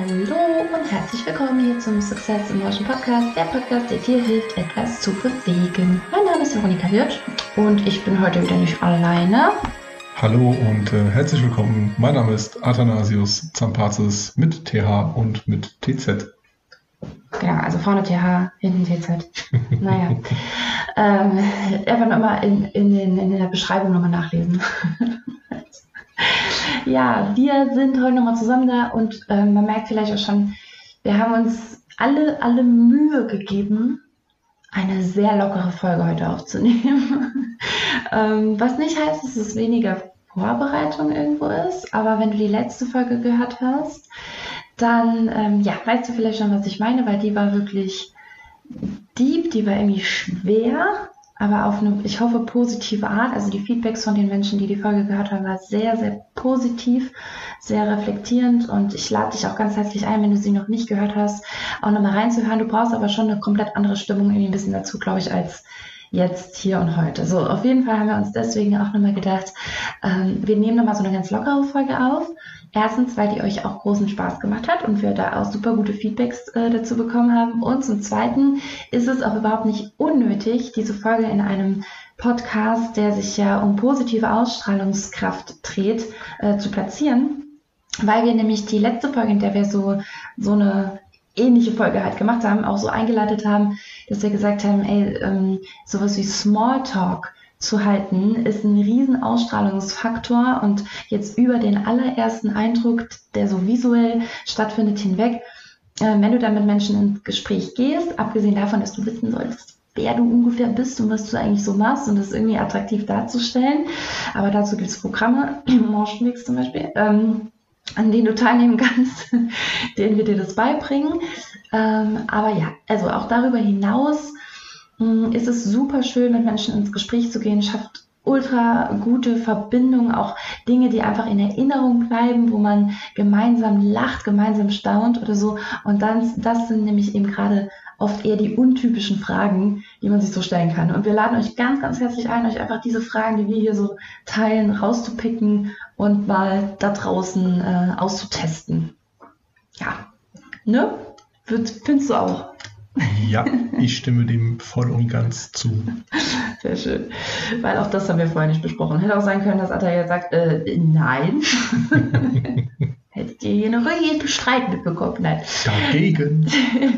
Hallo und herzlich willkommen hier zum Success Emotion Podcast, der Podcast, der dir hilft, etwas zu bewegen. Mein Name ist Veronika Hirsch und ich bin heute wieder nicht alleine. Hallo und äh, herzlich willkommen. Mein Name ist Athanasius Zampazis mit TH und mit TZ. Genau, also vorne TH, hinten TZ. naja. ähm, einfach nochmal in, in, in der Beschreibung nochmal nachlesen. Ja, wir sind heute nochmal zusammen da und äh, man merkt vielleicht auch schon, wir haben uns alle, alle Mühe gegeben, eine sehr lockere Folge heute aufzunehmen. ähm, was nicht heißt, dass es weniger Vorbereitung irgendwo ist, aber wenn du die letzte Folge gehört hast, dann ähm, ja, weißt du vielleicht schon, was ich meine, weil die war wirklich deep, die war irgendwie schwer, aber auf eine, ich hoffe, positive Art. Also die Feedbacks von den Menschen, die die Folge gehört haben, war sehr, sehr positiv, sehr reflektierend und ich lade dich auch ganz herzlich ein, wenn du sie noch nicht gehört hast, auch nochmal reinzuhören. Du brauchst aber schon eine komplett andere Stimmung irgendwie ein bisschen dazu, glaube ich, als jetzt, hier und heute. So, auf jeden Fall haben wir uns deswegen auch nochmal gedacht, ähm, wir nehmen nochmal so eine ganz lockere Folge auf. Erstens, weil die euch auch großen Spaß gemacht hat und wir da auch super gute Feedbacks äh, dazu bekommen haben. Und zum Zweiten ist es auch überhaupt nicht unnötig, diese Folge in einem Podcast, der sich ja um positive Ausstrahlungskraft dreht, äh, zu platzieren. Weil wir nämlich die letzte Folge, in der wir so, so eine ähnliche Folge halt gemacht haben, auch so eingeleitet haben, dass wir gesagt haben, ey, ähm, sowas wie Smalltalk zu halten, ist ein riesen Ausstrahlungsfaktor und jetzt über den allerersten Eindruck, der so visuell stattfindet, hinweg, äh, wenn du dann mit Menschen ins Gespräch gehst, abgesehen davon, dass du wissen solltest, wer du ungefähr bist und was du eigentlich so machst und das irgendwie attraktiv darzustellen, aber dazu gibt es Programme, Motionmix zum Beispiel, ähm, an denen du teilnehmen kannst, denen wir dir das beibringen. Ähm, aber ja, also auch darüber hinaus ist es super schön, mit Menschen ins Gespräch zu gehen, schafft ultra gute Verbindungen, auch Dinge, die einfach in Erinnerung bleiben, wo man gemeinsam lacht, gemeinsam staunt oder so. Und dann, das sind nämlich eben gerade oft eher die untypischen Fragen, die man sich so stellen kann. Und wir laden euch ganz, ganz herzlich ein, euch einfach diese Fragen, die wir hier so teilen, rauszupicken und mal da draußen äh, auszutesten. Ja, ne? Findest du auch? Ja, ich stimme dem voll und ganz zu. Sehr schön. Weil auch das haben wir vorher nicht besprochen. Hätte auch sein können, dass Atta jetzt sagt, äh, nein. Hättet ihr hier noch jeden Streit mitbekommen? Nein. Dagegen.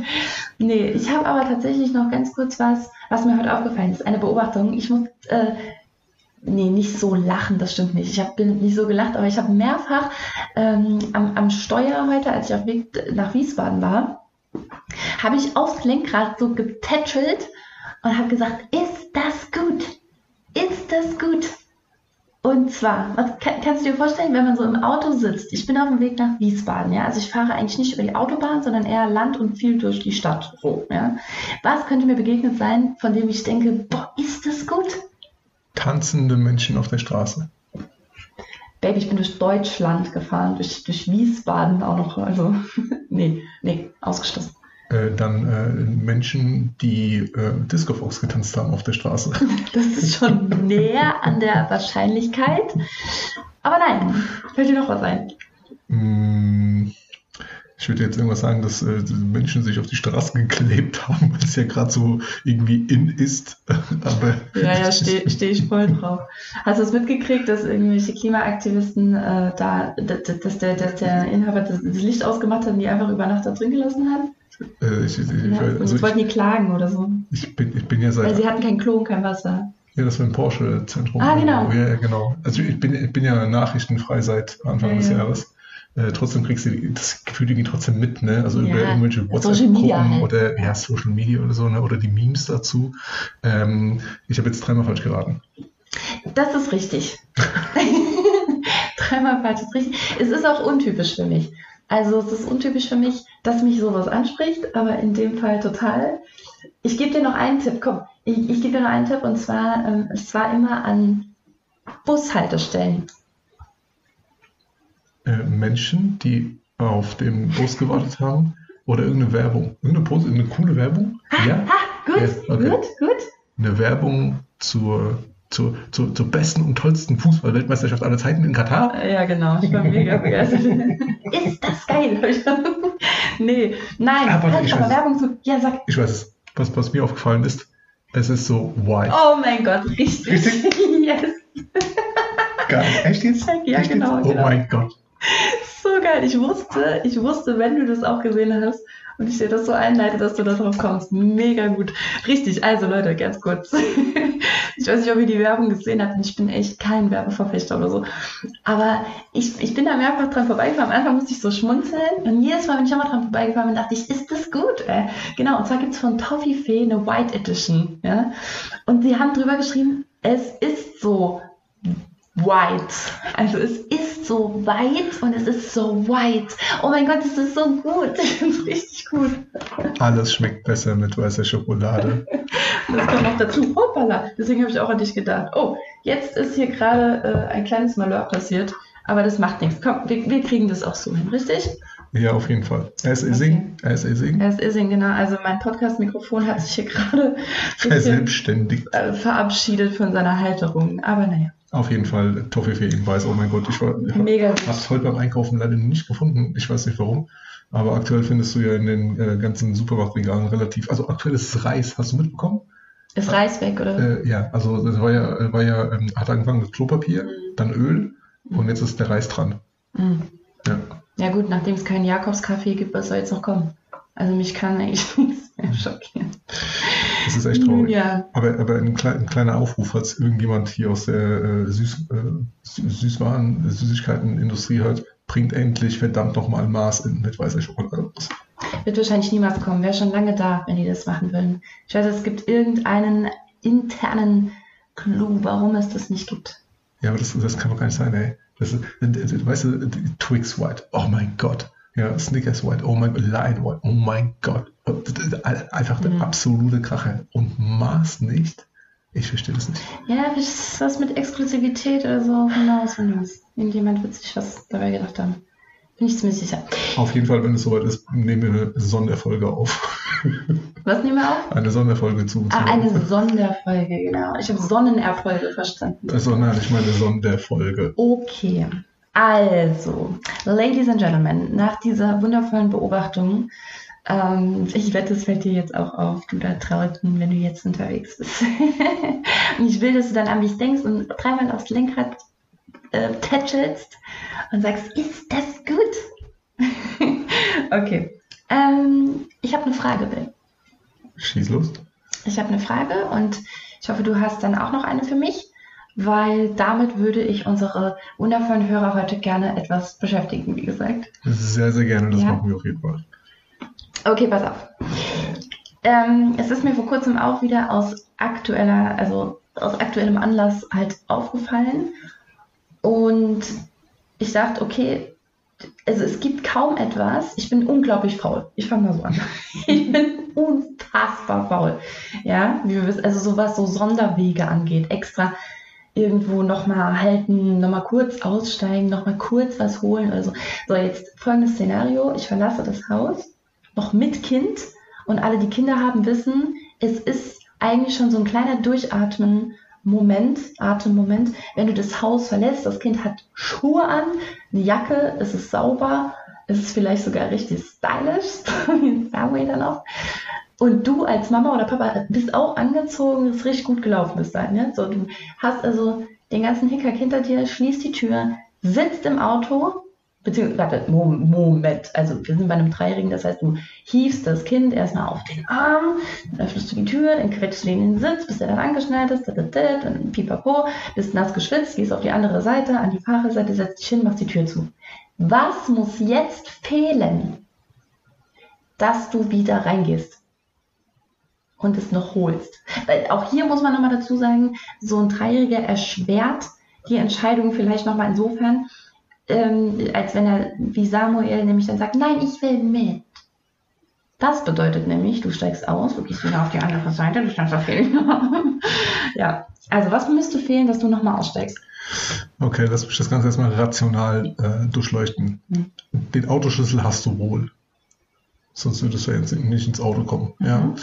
nee, ich habe aber tatsächlich noch ganz kurz was, was mir heute aufgefallen ist. Eine Beobachtung. Ich muss, äh, nee, nicht so lachen, das stimmt nicht. Ich habe nicht so gelacht, aber ich habe mehrfach ähm, am, am Steuer heute, als ich auf Weg nach Wiesbaden war, habe ich aufs Lenkrad so getätschelt und habe gesagt, ist das gut? Ist das gut? Und zwar, was kannst du dir vorstellen, wenn man so im Auto sitzt? Ich bin auf dem Weg nach Wiesbaden, ja. Also ich fahre eigentlich nicht über die Autobahn, sondern eher Land und viel durch die Stadt. So, ja. Was könnte mir begegnet sein, von dem ich denke, boah, ist das gut? Tanzende Menschen auf der Straße. Baby, ich bin durch Deutschland gefahren, durch, durch Wiesbaden auch noch. Also, nee, nee, ausgeschlossen. Äh, dann äh, Menschen, die äh, Disco Fox getanzt haben auf der Straße. Das ist schon näher an der Wahrscheinlichkeit. Aber nein, fällt dir noch was ein? Mm, ich würde jetzt irgendwas sagen, dass äh, Menschen sich auf die Straße geklebt haben, weil es ja gerade so irgendwie in ist. Aber ja, ja, stehe steh ich voll drauf. Hast du es mitgekriegt, dass irgendwelche Klimaaktivisten äh, da, dass der, dass der Inhaber das, das Licht ausgemacht hat und die einfach über Nacht da drin gelassen hat? Äh, ich, ich, ja, also wollten die klagen oder so. Ich bin, ich bin ja seit. Weil sie hatten kein Klo und kein Wasser. Ja, das war im Porsche-Zentrum. Ah, genau. Ja, genau. Also ich bin, ich bin ja nachrichtenfrei seit Anfang ja, des Jahres. Äh, trotzdem kriegst du das Gefühl irgendwie trotzdem mit, ne? Also über irgendwelche WhatsApp-Gruppen halt. oder ja, Social Media oder so, ne? Oder die Memes dazu. Ähm, ich habe jetzt dreimal falsch geraten. Das ist richtig. dreimal falsch ist richtig. Es ist auch untypisch für mich. Also es ist untypisch für mich, dass mich sowas anspricht, aber in dem Fall total. Ich gebe dir noch einen Tipp, komm, ich, ich gebe dir noch einen Tipp und zwar, ähm, es war immer an Bushaltestellen äh, Menschen, die auf dem Bus gewartet haben oder irgendeine Werbung. Irgendeine, Pose, eine coole Werbung? Ha, ja? Ha, gut, okay. gut, gut. Eine Werbung zur zur, zur, zur besten und tollsten Fußball-Weltmeisterschaft aller Zeiten in Katar. Ja, genau. Ich war mega begeistert. ist das geil, Leute? nee, nein, aber, halt, aber Werbung zu. Ja, sag. Ich weiß es. Was, was mir aufgefallen ist, es ist so white. Oh mein Gott, richtig. Richtig? yes. Geil. Echt jetzt? Ja, Echt genau. Jetzt? Oh genau. mein Gott. So geil. Ich wusste, ich wusste, wenn du das auch gesehen hast, und ich dir das so einleite, dass du darauf kommst. Mega gut. Richtig, also Leute, ganz kurz. ich weiß nicht, ob ihr die Werbung gesehen habt. Ich bin echt kein Werbeverfechter oder so. Aber ich, ich bin da mehrfach dran vorbeigefahren. Am Anfang musste ich so schmunzeln. Und jedes Mal, wenn ich einmal dran vorbeigefahren bin, dachte ich, ist das gut? Ey? Genau, und zwar gibt es von Toffifee eine White Edition. Ja? Und sie haben drüber geschrieben, es ist so white. Also es ist so weit und es ist so white. Oh mein Gott, es ist so gut. Ich finde es richtig gut. Alles schmeckt besser mit weißer Schokolade. das kommt noch dazu. Hoppala. Deswegen habe ich auch an dich gedacht. Oh, jetzt ist hier gerade äh, ein kleines Malheur passiert. Aber das macht nichts. Komm, wir, wir, kriegen das auch so hin, richtig? Ja, auf jeden Fall. Er ist Ising. Okay. Er ist Ising. Er ist Ising, genau. Also mein Podcast-Mikrofon hat sich hier gerade verselbstständigt. Äh, verabschiedet von seiner Halterung. Aber naja. Auf jeden Fall Toffifee-Hinweis. Oh mein Gott, ich war, habe es heute beim Einkaufen leider nicht gefunden. Ich weiß nicht warum. Aber aktuell findest du ja in den äh, ganzen Supermarktregalen relativ. Also aktuell ist Reis. Hast du mitbekommen? Ist Reis weg, oder? Äh, ja, also das war ja, war ja ähm, hat angefangen mit Klopapier, mhm. dann Öl und jetzt ist der Reis dran. Mhm. Ja. ja gut, nachdem es keinen Jakobskaffee gibt, was soll jetzt noch kommen? Also mich kann eigentlich nichts mehr schockieren. Das ist echt traurig. Ja. Aber, aber ein, klein, ein, kleiner Aufruf, falls irgendjemand hier aus der äh, Süß, äh, Süßwaren, Süßigkeitenindustrie hört, bringt endlich verdammt nochmal Maß in mit weißer Schokolade raus. Wird wahrscheinlich niemals kommen. Wäre schon lange da, wenn die das machen würden. Ich weiß, es gibt irgendeinen internen Clou, warum es das nicht gibt. Ja, aber das, das kann doch gar nicht sein, ey. Das ist, weißt du, Twix White, oh mein Gott. Ja, Snickers White, oh mein Gott, Light White, oh mein Gott. Einfach der mhm. absolute Kracher. Und Maß nicht? Ich verstehe das nicht. Ja, ist was mit Exklusivität oder so. Hinaus, hinaus. Irgendjemand wird sich was dabei gedacht haben. Bin ich ziemlich sicher. Auf jeden Fall, wenn es soweit ist, nehmen wir eine Sonderfolge auf. Was nehmen wir auf? Eine Sonderfolge zu. Ah, eine Sonderfolge, genau. Ich habe Sonnenerfolge verstanden. Also nein, ich meine Sonderfolge. Okay. Also, Ladies and Gentlemen, nach dieser wundervollen Beobachtung, ähm, ich wette, es fällt dir jetzt auch auf, du da Trauten, wenn du jetzt unterwegs bist. und ich will, dass du dann an mich denkst und dreimal aufs Lenkrad äh, tätschelst und sagst, ist das gut? okay. Ähm, ich habe eine Frage, Bill. Schieß los. Ich habe eine Frage und ich hoffe, du hast dann auch noch eine für mich weil damit würde ich unsere wundervollen Hörer heute gerne etwas beschäftigen, wie gesagt. Sehr, sehr gerne, das ja. machen wir auf jeden Fall. Okay, pass auf. Ähm, es ist mir vor kurzem auch wieder aus aktueller, also aus aktuellem Anlass halt aufgefallen. Und ich dachte, okay, also es gibt kaum etwas. Ich bin unglaublich faul. Ich fange mal so an. Ich bin unfassbar faul. Ja, wie wir wissen, also so was so Sonderwege angeht, extra irgendwo nochmal halten, nochmal kurz aussteigen, nochmal kurz was holen oder so. Jetzt folgendes Szenario. Ich verlasse das Haus, noch mit Kind und alle, die Kinder haben, wissen, es ist eigentlich schon so ein kleiner Durchatmen Moment, Atemmoment, wenn du das Haus verlässt, das Kind hat Schuhe an, eine Jacke, es ist sauber, es ist vielleicht sogar richtig stylisch, wie ein Subway dann auch. Und du als Mama oder Papa bist auch angezogen, ist richtig gut gelaufen bis dahin. Ja? So, du hast also den ganzen Hickhack hinter dir, schließt die Tür, sitzt im Auto, beziehungsweise, warte, Moment, also wir sind bei einem Dreijährigen, das heißt, du hiefst das Kind erstmal auf den Arm, dann öffnest du die Tür, dann quetschst du ihn in den Sitz, bis er dann angeschnallt ist, dann pipapo, bist nass geschwitzt, gehst auf die andere Seite, an die Fahrerseite, setzt dich hin, machst die Tür zu. Was muss jetzt fehlen, dass du wieder reingehst? Und es noch holst. Weil auch hier muss man nochmal dazu sagen, so ein Dreijähriger erschwert die Entscheidung vielleicht nochmal insofern, ähm, als wenn er wie Samuel nämlich dann sagt, nein, ich will mit. Das bedeutet nämlich, du steigst aus, du gehst wieder auf die andere Seite, du standst auf jeden Ja, also was müsste fehlen, dass du nochmal aussteigst? Okay, lass mich das Ganze erstmal rational äh, durchleuchten. Hm. Den Autoschlüssel hast du wohl. Sonst würdest du jetzt nicht ins Auto kommen. Mhm. Ja?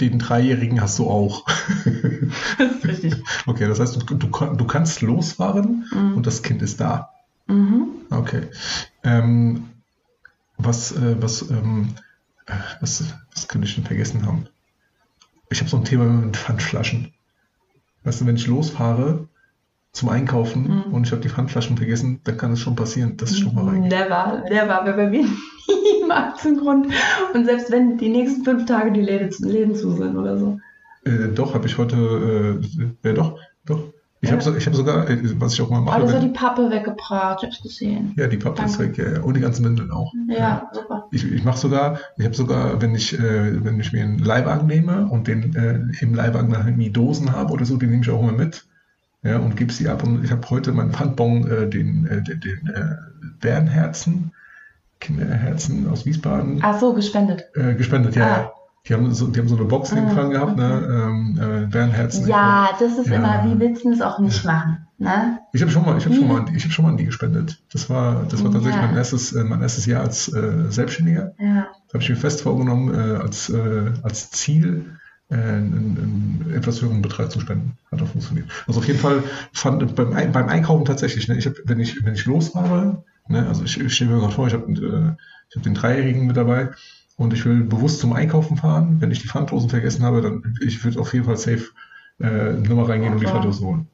Den Dreijährigen hast du auch. das ist richtig. Okay, das heißt, du, du, du kannst losfahren mhm. und das Kind ist da. Mhm. Okay. Ähm, was, äh, was, ähm, äh, was, was könnte ich denn vergessen haben? Ich habe so ein Thema mit Pfandflaschen. Weißt du, wenn ich losfahre zum Einkaufen mhm. und ich habe die Pfandflaschen vergessen, dann kann es schon passieren, dass ich schon mal reingehe. Never, never, wir bei mir niemals zum Grund. Und selbst wenn die nächsten fünf Tage die Läden, Läden zu sind oder so. Äh, doch, habe ich heute, äh, ja doch, doch. Ich ja. habe hab sogar, äh, was ich auch mal mache. Aber hast die Pappe weggebracht, hab ich gesehen. Ja, die Pappe Danke. ist weg, ja, Und die ganzen Windeln auch. Ja, ja. super. Ich, ich mache sogar, ich habe sogar, wenn ich, äh, wenn ich mir einen Leihwagen nehme und den äh, im Leihwagen dann irgendwie Dosen habe oder so, die nehme ich auch immer mit. Ja, und gebe sie ab. Und ich habe heute meinen Pfandbon, äh, den, äh, den, den äh, Bärenherzen, Kinderherzen aus Wiesbaden. Ach so, gespendet. Äh, gespendet, ja. Ah. Die haben, so, die haben so eine Box ah, gehabt, ne? okay. ne? Ähm, äh, Bärenherzen. Ja, das ist ja. immer, wie willst du es auch nicht machen? Ne? Ich habe schon mal, ich habe schon mal, ich habe schon mal an die gespendet. Das war, das war tatsächlich ja. mein erstes, äh, mein erstes Jahr als äh, Selbstständiger. Ja. Da habe ich mir fest vorgenommen, äh, als, äh, als Ziel einen, einen etwas höheren Betrag zu spenden. Hat auch funktioniert. Also auf jeden Fall fand beim, beim Einkaufen tatsächlich, ne, ich hab, wenn ich, wenn ich losfahre, ne, also ich, ich stelle mir gerade vor, ich habe äh, ich hab den Dreijährigen mit dabei und ich will bewusst zum Einkaufen fahren. Wenn ich die Pfanddosen vergessen habe, dann ich würde auf jeden Fall safe äh, Nummer reingehen und die Pfanddosen holen.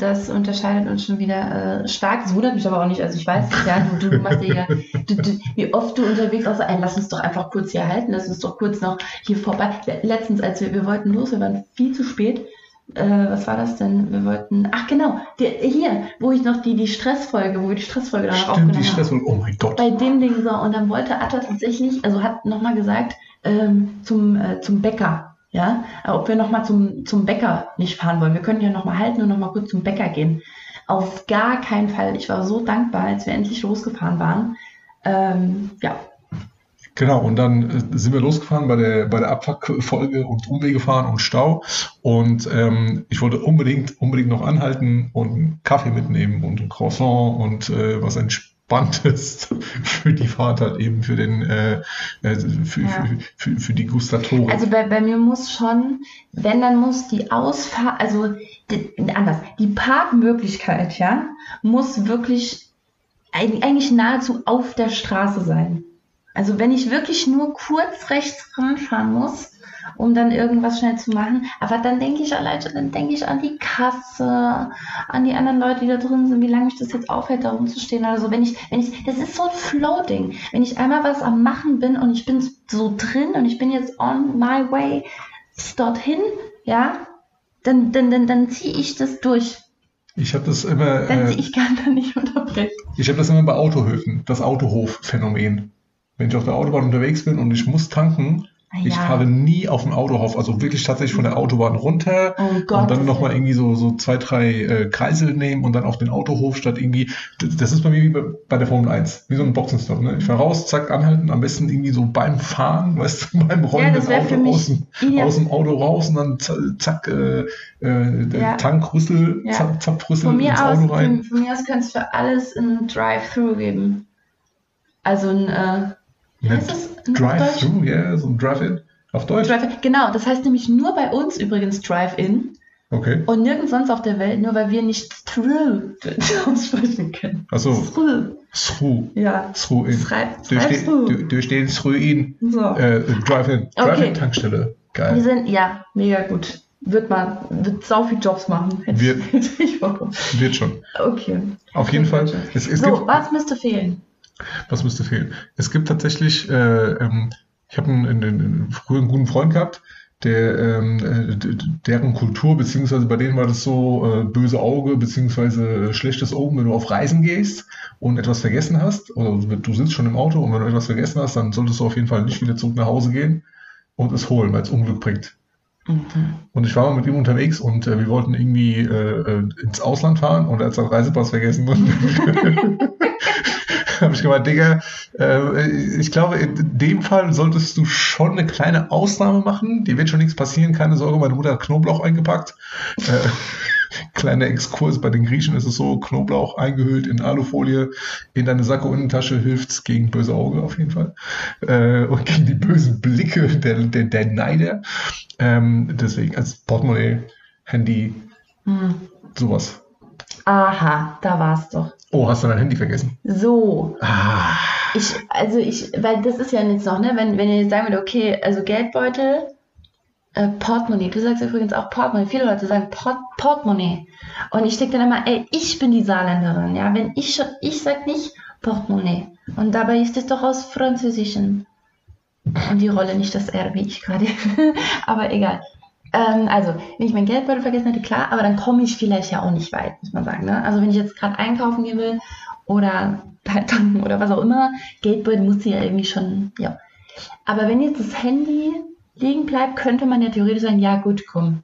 Das unterscheidet uns schon wieder äh, stark. Das wundert mich aber auch nicht. Also ich weiß ja, du, du machst ja, du, du, wie oft du unterwegs auch so, ey, lass uns doch einfach kurz hier halten, lass uns doch kurz noch hier vorbei. Letztens, als wir, wir wollten los, wir waren viel zu spät. Äh, was war das denn? Wir wollten, ach genau, der, hier, wo ich noch die, die Stressfolge, wo wir die Stressfolge Stimmt, aufgenommen die Stressfolge, oh mein Gott. Bei dem Ding so, und dann wollte Atta tatsächlich, also hat nochmal gesagt, ähm, zum, äh, zum Bäcker ja, ob wir nochmal zum, zum Bäcker nicht fahren wollen. Wir können ja nochmal halten und nochmal kurz zum Bäcker gehen. Auf gar keinen Fall. Ich war so dankbar, als wir endlich losgefahren waren. Ähm, ja. Genau, und dann äh, sind wir losgefahren bei der, bei der Abfuckfolge und Umwege fahren und Stau. Und ähm, ich wollte unbedingt, unbedingt noch anhalten und einen Kaffee mitnehmen und ein Croissant und äh, was ein spannend ist für die Fahrt halt eben für den äh, äh, für, ja. für, für, für, die Gustatoren. Also bei, bei mir muss schon, wenn dann muss die Ausfahrt, also die, anders, die Parkmöglichkeit, ja, muss wirklich eigentlich nahezu auf der Straße sein. Also wenn ich wirklich nur kurz rechts ranfahren muss, um dann irgendwas schnell zu machen. Aber dann denke ich allein schon, dann denke ich an die Kasse, an die anderen Leute, die da drin sind, wie lange mich das jetzt aufhält, da rumzustehen oder so. Wenn ich, wenn ich, das ist so ein Floating. Wenn ich einmal was am Machen bin und ich bin so drin und ich bin jetzt on my way dorthin, ja, dann, dann, dann, dann ziehe ich das durch. Ich habe das immer. Dann, äh, ich kann da nicht unterbrechen. Ich habe das immer bei Autohöfen, das Autohof-Phänomen. Wenn ich auf der Autobahn unterwegs bin und ich muss tanken, ja. Ich fahre nie auf dem Autohof, also wirklich tatsächlich von der Autobahn runter oh Gott, und dann nochmal irgendwie so, so zwei, drei äh, Kreisel nehmen und dann auf den Autohof statt irgendwie, das ist bei mir wie bei der Formel 1, wie so ein Boxenstopp. Ne? Ich fahre raus, zack, anhalten, am besten irgendwie so beim Fahren, weißt du, beim Rollen ja, des Auto aus dem, aus dem Auto raus und dann zack, äh, äh, ja. Tankrüssel, ja. Zap, Zapfrüssel von mir ins Auto aus, rein. Von, von mir aus könnte es für alles ein Drive-Thru geben. Also ein äh, Drive-Thru, ja, yeah, so ein Drive-In. Auf Deutsch? Drive genau, das heißt nämlich nur bei uns übrigens Drive-In. Okay. Und nirgends sonst auf der Welt, nur weil wir nicht Thru aussprechen können. Achso. Thru. Thru. Ja. Thru in. Durch, den, durch den Thru in. So. Äh, Drive-In. Drive-In-Tankstelle. Geil. Wir sind, ja, mega gut. Wird man, wird sau viel Jobs machen. Hätte wird, ich wird schon. Okay. Auf jeden Fall. Es, es so, gibt, was müsste fehlen? Was müsste fehlen? Es gibt tatsächlich, äh, ähm, ich habe einen, einen, einen, früher einen guten Freund gehabt, der, ähm, äh, deren Kultur, beziehungsweise bei denen war das so äh, böse Auge, beziehungsweise schlechtes Augen, wenn du auf Reisen gehst und etwas vergessen hast, oder du sitzt schon im Auto und wenn du etwas vergessen hast, dann solltest du auf jeden Fall nicht wieder zurück nach Hause gehen und es holen, weil es Unglück bringt. Mhm. Und ich war mal mit ihm unterwegs und äh, wir wollten irgendwie äh, äh ins Ausland fahren und er hat seinen Reisepass vergessen. habe ich gemeint, Digga, äh, ich glaube, in dem Fall solltest du schon eine kleine Ausnahme machen. Dir wird schon nichts passieren, keine Sorge, meine Mutter hat Knoblauch eingepackt. Äh, Kleiner Exkurs, bei den Griechen ist es so, Knoblauch eingehüllt in Alufolie, in deine Sakko-Innentasche hilft's gegen böse Auge auf jeden Fall. Äh, und gegen die bösen Blicke der, der, der Neider. Ähm, deswegen als Portemonnaie, Handy, hm. sowas. Aha, da war's doch. Oh, hast du dein Handy vergessen? So. Ah. Ich, also ich, weil das ist ja jetzt noch, ne, wenn, wenn ihr jetzt sagen würdet, okay, also Geldbeutel, äh, Portemonnaie. Du sagst übrigens auch Portemonnaie. Viele Leute sagen Port Portemonnaie. Und ich denke dann immer, ey, ich bin die Saarländerin. Ja, wenn ich schon, ich sag nicht Portemonnaie. Und dabei ist es doch aus Französischen. Und die Rolle nicht das R, wie ich gerade. aber egal. Ähm, also, wenn ich mein Geldbeutel vergessen hätte, klar, aber dann komme ich vielleicht ja auch nicht weit, muss man sagen. Ne? Also, wenn ich jetzt gerade einkaufen gehen will oder tanken oder was auch immer, Geldbeutel muss ja irgendwie schon, ja. Aber wenn jetzt das Handy liegen bleibt, könnte man ja theoretisch sagen, ja gut, komm.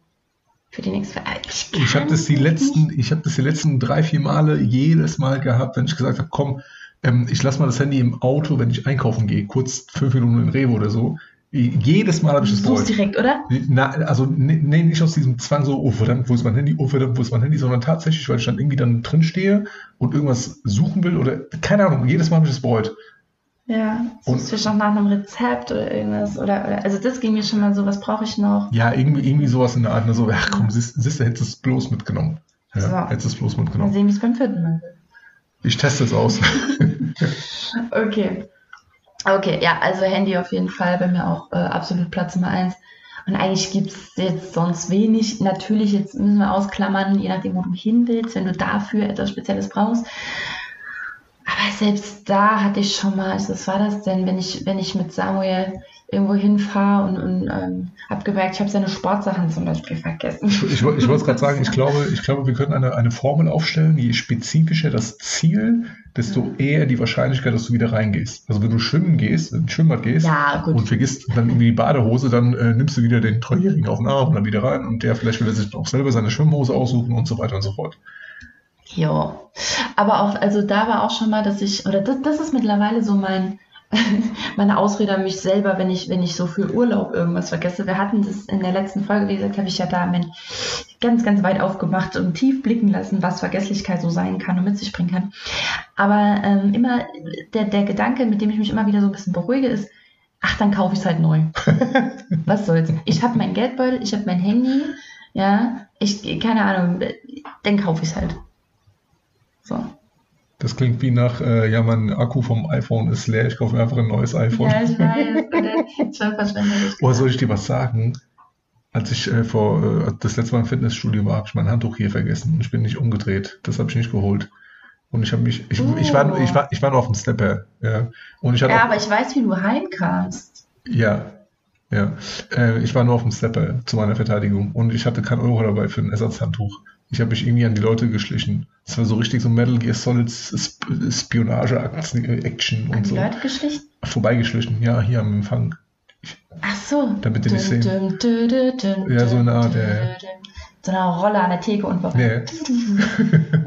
Für die nächste Ich, ich habe das die letzten, ich habe das die letzten drei, vier Male jedes Mal gehabt, wenn ich gesagt habe, komm, ähm, ich lasse mal das Handy im Auto, wenn ich einkaufen gehe, kurz fünf Minuten in Rewe oder so. Jedes Mal habe ich das bereut. direkt, oder? Na, also nee, nicht aus diesem Zwang so, oh verdammt, wo ist mein Handy, oh verdammt, wo ist mein Handy, sondern tatsächlich, weil ich dann irgendwie dann drin stehe und irgendwas suchen will oder keine Ahnung, jedes Mal habe ich das bereut. Ja, suchst du noch nach einem Rezept oder irgendwas? Oder, oder, also das ging mir schon mal so, was brauche ich noch? Ja, irgendwie, irgendwie sowas in der Art. Ne, so, ach komm, siehst, du, hättest es bloß mitgenommen. Ja, so. hättest es bloß mitgenommen. Mal sehen, wie es beim vierten Mal. Ich teste es aus. okay. Okay, ja, also Handy auf jeden Fall bei mir auch äh, absolut Platz Nummer eins. Und eigentlich gibt es jetzt sonst wenig. Natürlich, jetzt müssen wir ausklammern, je nachdem, wo du hin willst, wenn du dafür etwas Spezielles brauchst. Aber selbst da hatte ich schon mal, also was war das denn, wenn ich, wenn ich mit Samuel irgendwo hinfahre und, und ähm, habe gemerkt, ich habe seine Sportsachen zum Beispiel vergessen. Ich, ich, ich wollte es gerade sagen, ich glaube, ich glaube, wir können eine, eine Formel aufstellen, je spezifischer das Ziel, desto ja. eher die Wahrscheinlichkeit, dass du wieder reingehst. Also wenn du schwimmen gehst, in Schwimmbad gehst ja, und vergisst dann irgendwie die Badehose, dann äh, nimmst du wieder den Treuhering auf den Arm und dann wieder rein und der vielleicht will er sich auch selber seine Schwimmhose aussuchen und so weiter und so fort. Ja, aber auch, also da war auch schon mal, dass ich, oder das, das ist mittlerweile so mein, meine Ausrede an mich selber, wenn ich, wenn ich so für Urlaub irgendwas vergesse. Wir hatten das in der letzten Folge, wie gesagt, habe ich ja da ganz, ganz weit aufgemacht und tief blicken lassen, was Vergesslichkeit so sein kann und mit sich bringen kann. Aber ähm, immer der, der Gedanke, mit dem ich mich immer wieder so ein bisschen beruhige, ist, ach, dann kaufe ich es halt neu. was soll's? Ich habe mein Geldbeutel, ich habe mein Handy, ja, ich, keine Ahnung, dann kaufe ich es halt. So. Das klingt wie nach, äh, ja, mein Akku vom iPhone ist leer, ich kaufe mir einfach ein neues iPhone. Ja, ich weiß, schon verschwendet. Oh, soll ich dir was sagen? Als ich äh, vor äh, das letzte Mal im Fitnessstudio war, habe ich mein Handtuch hier vergessen und ich bin nicht umgedreht. Das habe ich nicht geholt. Und ich habe mich, ich, oh. ich, war, nur, ich, war, ich war nur auf dem Stepper. Ja, und ich ja auch, aber ich weiß, wie du heimkamst. Ja, ja. Äh, ich war nur auf dem Stepper zu meiner Verteidigung und ich hatte kein Euro dabei für ein Ersatzhandtuch. Ich habe mich irgendwie an die Leute geschlichen. Das war so richtig so Metal Gear Solid Spionage-Action und so. Leute geschlichen? Vorbeigeschlichen, ja, hier am Empfang. Ach so. Damit die nicht sehen. ja, so eine Art, ja so einer Rolle an der Theke und. Nee.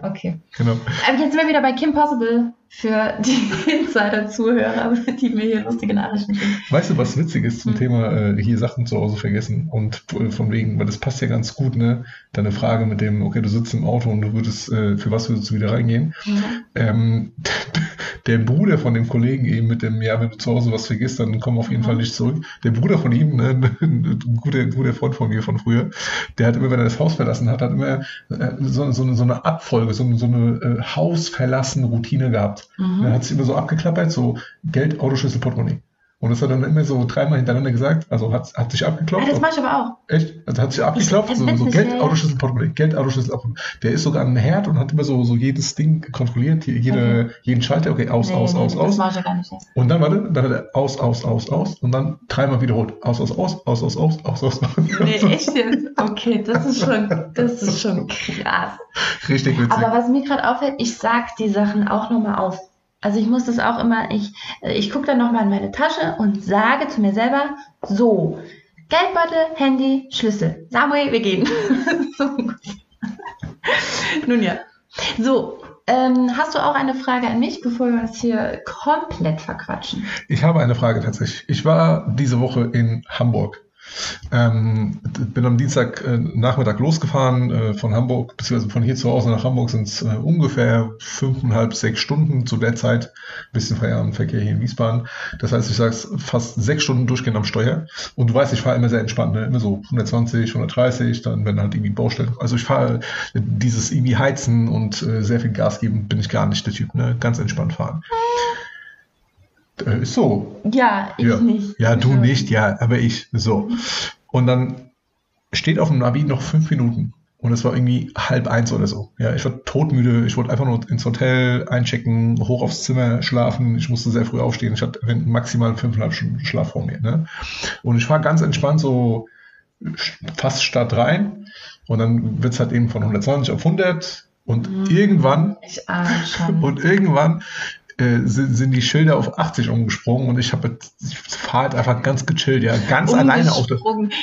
Okay. genau. Aber jetzt sind wir wieder bei Kim Possible für die Insider-Zuhörer, die mir hier lustige Nachrichten schicken. Weißt du, was witzig ist zum hm. Thema äh, hier Sachen zu Hause vergessen und äh, von wegen, weil das passt ja ganz gut, ne? Deine Frage mit dem, okay, du sitzt im Auto und du würdest, äh, für was würdest du wieder reingehen? Mhm. Ähm, der Bruder von dem Kollegen eben mit dem, ja, wenn du zu Hause was vergisst, dann komm auf jeden mhm. Fall nicht zurück. Der Bruder von ihm, ne, ein guter, guter Freund von mir von früher, der hat immer, wenn er das Haus verlassen hat, hat immer äh, so, so, so eine Abfolge, so, so eine äh, Hausverlassen-Routine gehabt. Mhm. Er hat es immer so abgeklappert, so Geld, Autoschlüssel, Portemonnaie. Und das hat er dann immer so dreimal hintereinander gesagt. Also hat, hat sich abgeklopft. Ja, das mache ich aber auch. Echt? Also hat sich abgeklopft. So, so Geld, Autoschlüssel, Portemonnaie. Geld, Autoschlüssel, Portemonnaie. Der ist sogar ein Herd und hat immer so, so jedes Ding kontrolliert, jede, okay. jeden Schalter. Okay, aus, nee, aus, nee, aus, aus. Das mache ich ja gar nicht. Und dann, warte, dann hat er aus, aus, aus, aus. Und dann dreimal wiederholt. Aus, aus, aus, aus, aus, aus, aus, aus. Nee, echt jetzt? Okay, das ist schon, das ist schon krass. Richtig witzig. Aber was mir gerade auffällt, ich sag die Sachen auch nochmal auf also ich muss das auch immer, ich, ich gucke dann nochmal in meine Tasche und sage zu mir selber, so, Geldbeutel, Handy, Schlüssel. Samuel, wir gehen. Nun ja. So, ähm, hast du auch eine Frage an mich, bevor wir uns hier komplett verquatschen? Ich habe eine Frage tatsächlich. Ich war diese Woche in Hamburg Ähm, bin am Dienstag äh, Nachmittag losgefahren äh, von Hamburg, beziehungsweise von hier zu Hause nach Hamburg sind es äh, ungefähr fünfeinhalb, sechs Stunden zu der Zeit. Ein bisschen Feierabendverkehr hier in Wiesbaden. Das heißt, ich sage fast sechs Stunden durchgehend am Steuer. Und du weißt, ich fahre immer sehr entspannt, ne? immer so 120, 130, dann wenn halt irgendwie Baustellen. Also ich fahre dieses irgendwie heizen und äh, sehr viel Gas geben, bin ich gar nicht der Typ, ne? Ganz entspannt fahren. Äh, ist so. Ja, ich ja. nicht. Ja, du nicht, ja, aber ich. So. Und dann steht auf dem Navi noch fünf Minuten. Und es war irgendwie halb eins oder so. Ja, ich war todmüde. Ich wollte einfach nur ins Hotel einchecken, hoch aufs Zimmer schlafen. Ich musste sehr früh aufstehen. Ich hatte maximal fünfeinhalb Stunden Schlaf vor mir. Ne? Und ich war ganz entspannt so fast Stadt rein. Und dann wird es halt eben von 120 auf 100. Und mhm. irgendwann, und irgendwann sind, sind, die Schilder auf 80 umgesprungen und ich habe ich fahre halt einfach ganz gechillt, ja, ganz alleine auf das.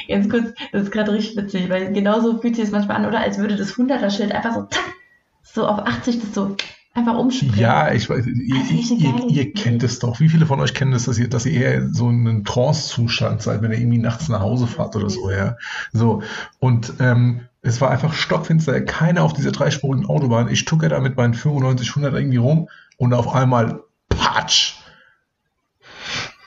Ganz kurz, das ist gerade richtig witzig, weil genauso fühlt sich das manchmal an, oder als würde das 100er Schild einfach so tack, so auf 80 das so einfach umspringen. Ja, ich weiß, ihr, ihr, ihr, kennt es doch. Wie viele von euch kennen das, dass ihr, dass ihr eher so in einem Trance-Zustand seid, wenn ihr irgendwie nachts nach Hause fahrt oder so, ja. So. Und ähm, es war einfach stockfinster, keiner auf dieser dreispurigen Autobahn. Ich tucke da mit meinen 95, 100 irgendwie rum und auf einmal, patsch,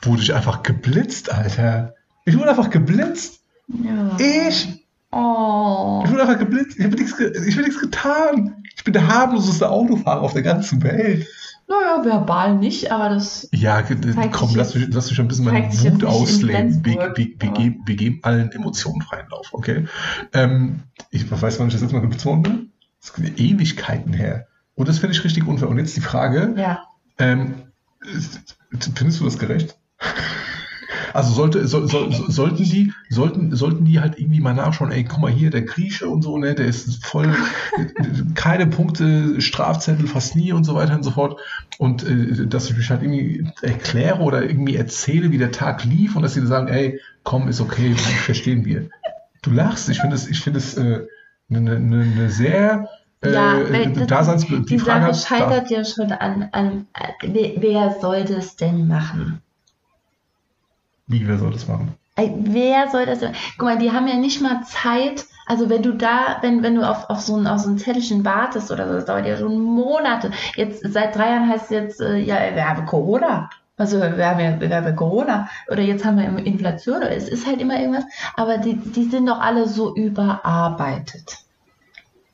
wurde ich einfach geblitzt, Alter. Ich wurde einfach geblitzt. Ja. Ich. Oh. Ich wurde einfach geblitzt. Ich habe nichts, ich hab nichts getan. Ich bin der harmloseste Autofahrer auf der ganzen Welt. Naja, verbal nicht, aber das. Ja, komm, lass mich, lass mich ein bisschen meine Wut ausleben. Wir, geben, allen Emotionen freien Lauf, okay? Ähm, ich weiß, wann ich das jetzt mal geblitzt worden bin. Das ist Ewigkeiten her. Und das finde ich richtig unfair. Und jetzt die Frage: ja. ähm, Findest du das gerecht? Also sollte, so, so, sollten die, sollten, sollten die halt irgendwie mal nachschauen, ey, guck mal hier, der Grieche und so, ne, der ist voll, keine Punkte, Strafzettel fast nie und so weiter und so fort. Und äh, dass ich mich halt irgendwie erkläre oder irgendwie erzähle, wie der Tag lief und dass sie sagen, ey, komm, ist okay, verstehen wir. Du lachst, ich finde es, ich finde es äh, eine, eine, eine sehr ja, äh, Daseins die, die Frage Sache scheitert ja schon an, an wer, soll das denn machen? Wie, wer soll das machen? Wer soll das machen? Guck mal, die haben ja nicht mal Zeit, also wenn du da, wenn, wenn du auf, auf, so ein, auf so ein Zettelchen wartest oder so, das dauert ja schon Monate. Jetzt seit drei Jahren heißt es jetzt, äh, ja, wir haben Corona. Also wir haben ja wir haben Corona oder jetzt haben wir Inflation oder es ist halt immer irgendwas, aber die, die sind doch alle so überarbeitet.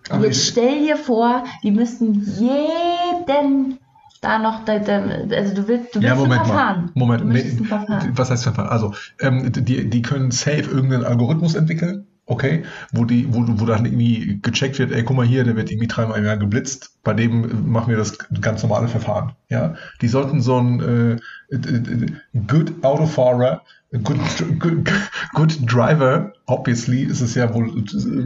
Aber jetzt stell dir vor, die müssten jeden da noch, also du willst, du willst ja, Moment ein Verfahren. Mal. Moment, nee, Verfahren. was heißt Verfahren? Also, ähm, die, die können safe irgendeinen Algorithmus entwickeln, okay, wo die, wo, wo dann irgendwie gecheckt wird, ey, guck mal hier, der wird irgendwie dreimal im Jahr geblitzt, bei dem machen wir das ganz normale Verfahren, ja. Die sollten so ein äh, äh, äh Good Autofahrer Good, good, good Driver, obviously ist es ja wohl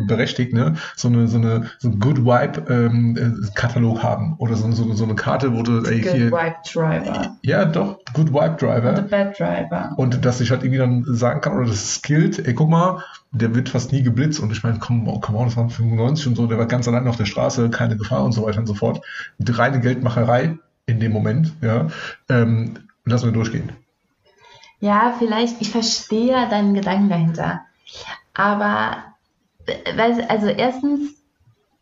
berechtigt, ne? So eine, so eine, so ein Good Vibe ähm, Katalog haben oder so, so, so eine Karte, wo du ey, Good hier, Vibe Driver. Ja, doch, Good Vibe Driver. Und the Bad Driver. Und dass ich halt irgendwie dann sagen kann, oder das skillt, ey, guck mal, der wird fast nie geblitzt und ich meine, komm, komm on, das waren 95 und so, der war ganz allein auf der Straße, keine Gefahr und so weiter und so fort. Die reine Geldmacherei in dem Moment, ja. Ähm, lassen wir durchgehen. Ja, vielleicht, ich verstehe deinen Gedanken dahinter. Aber, also erstens,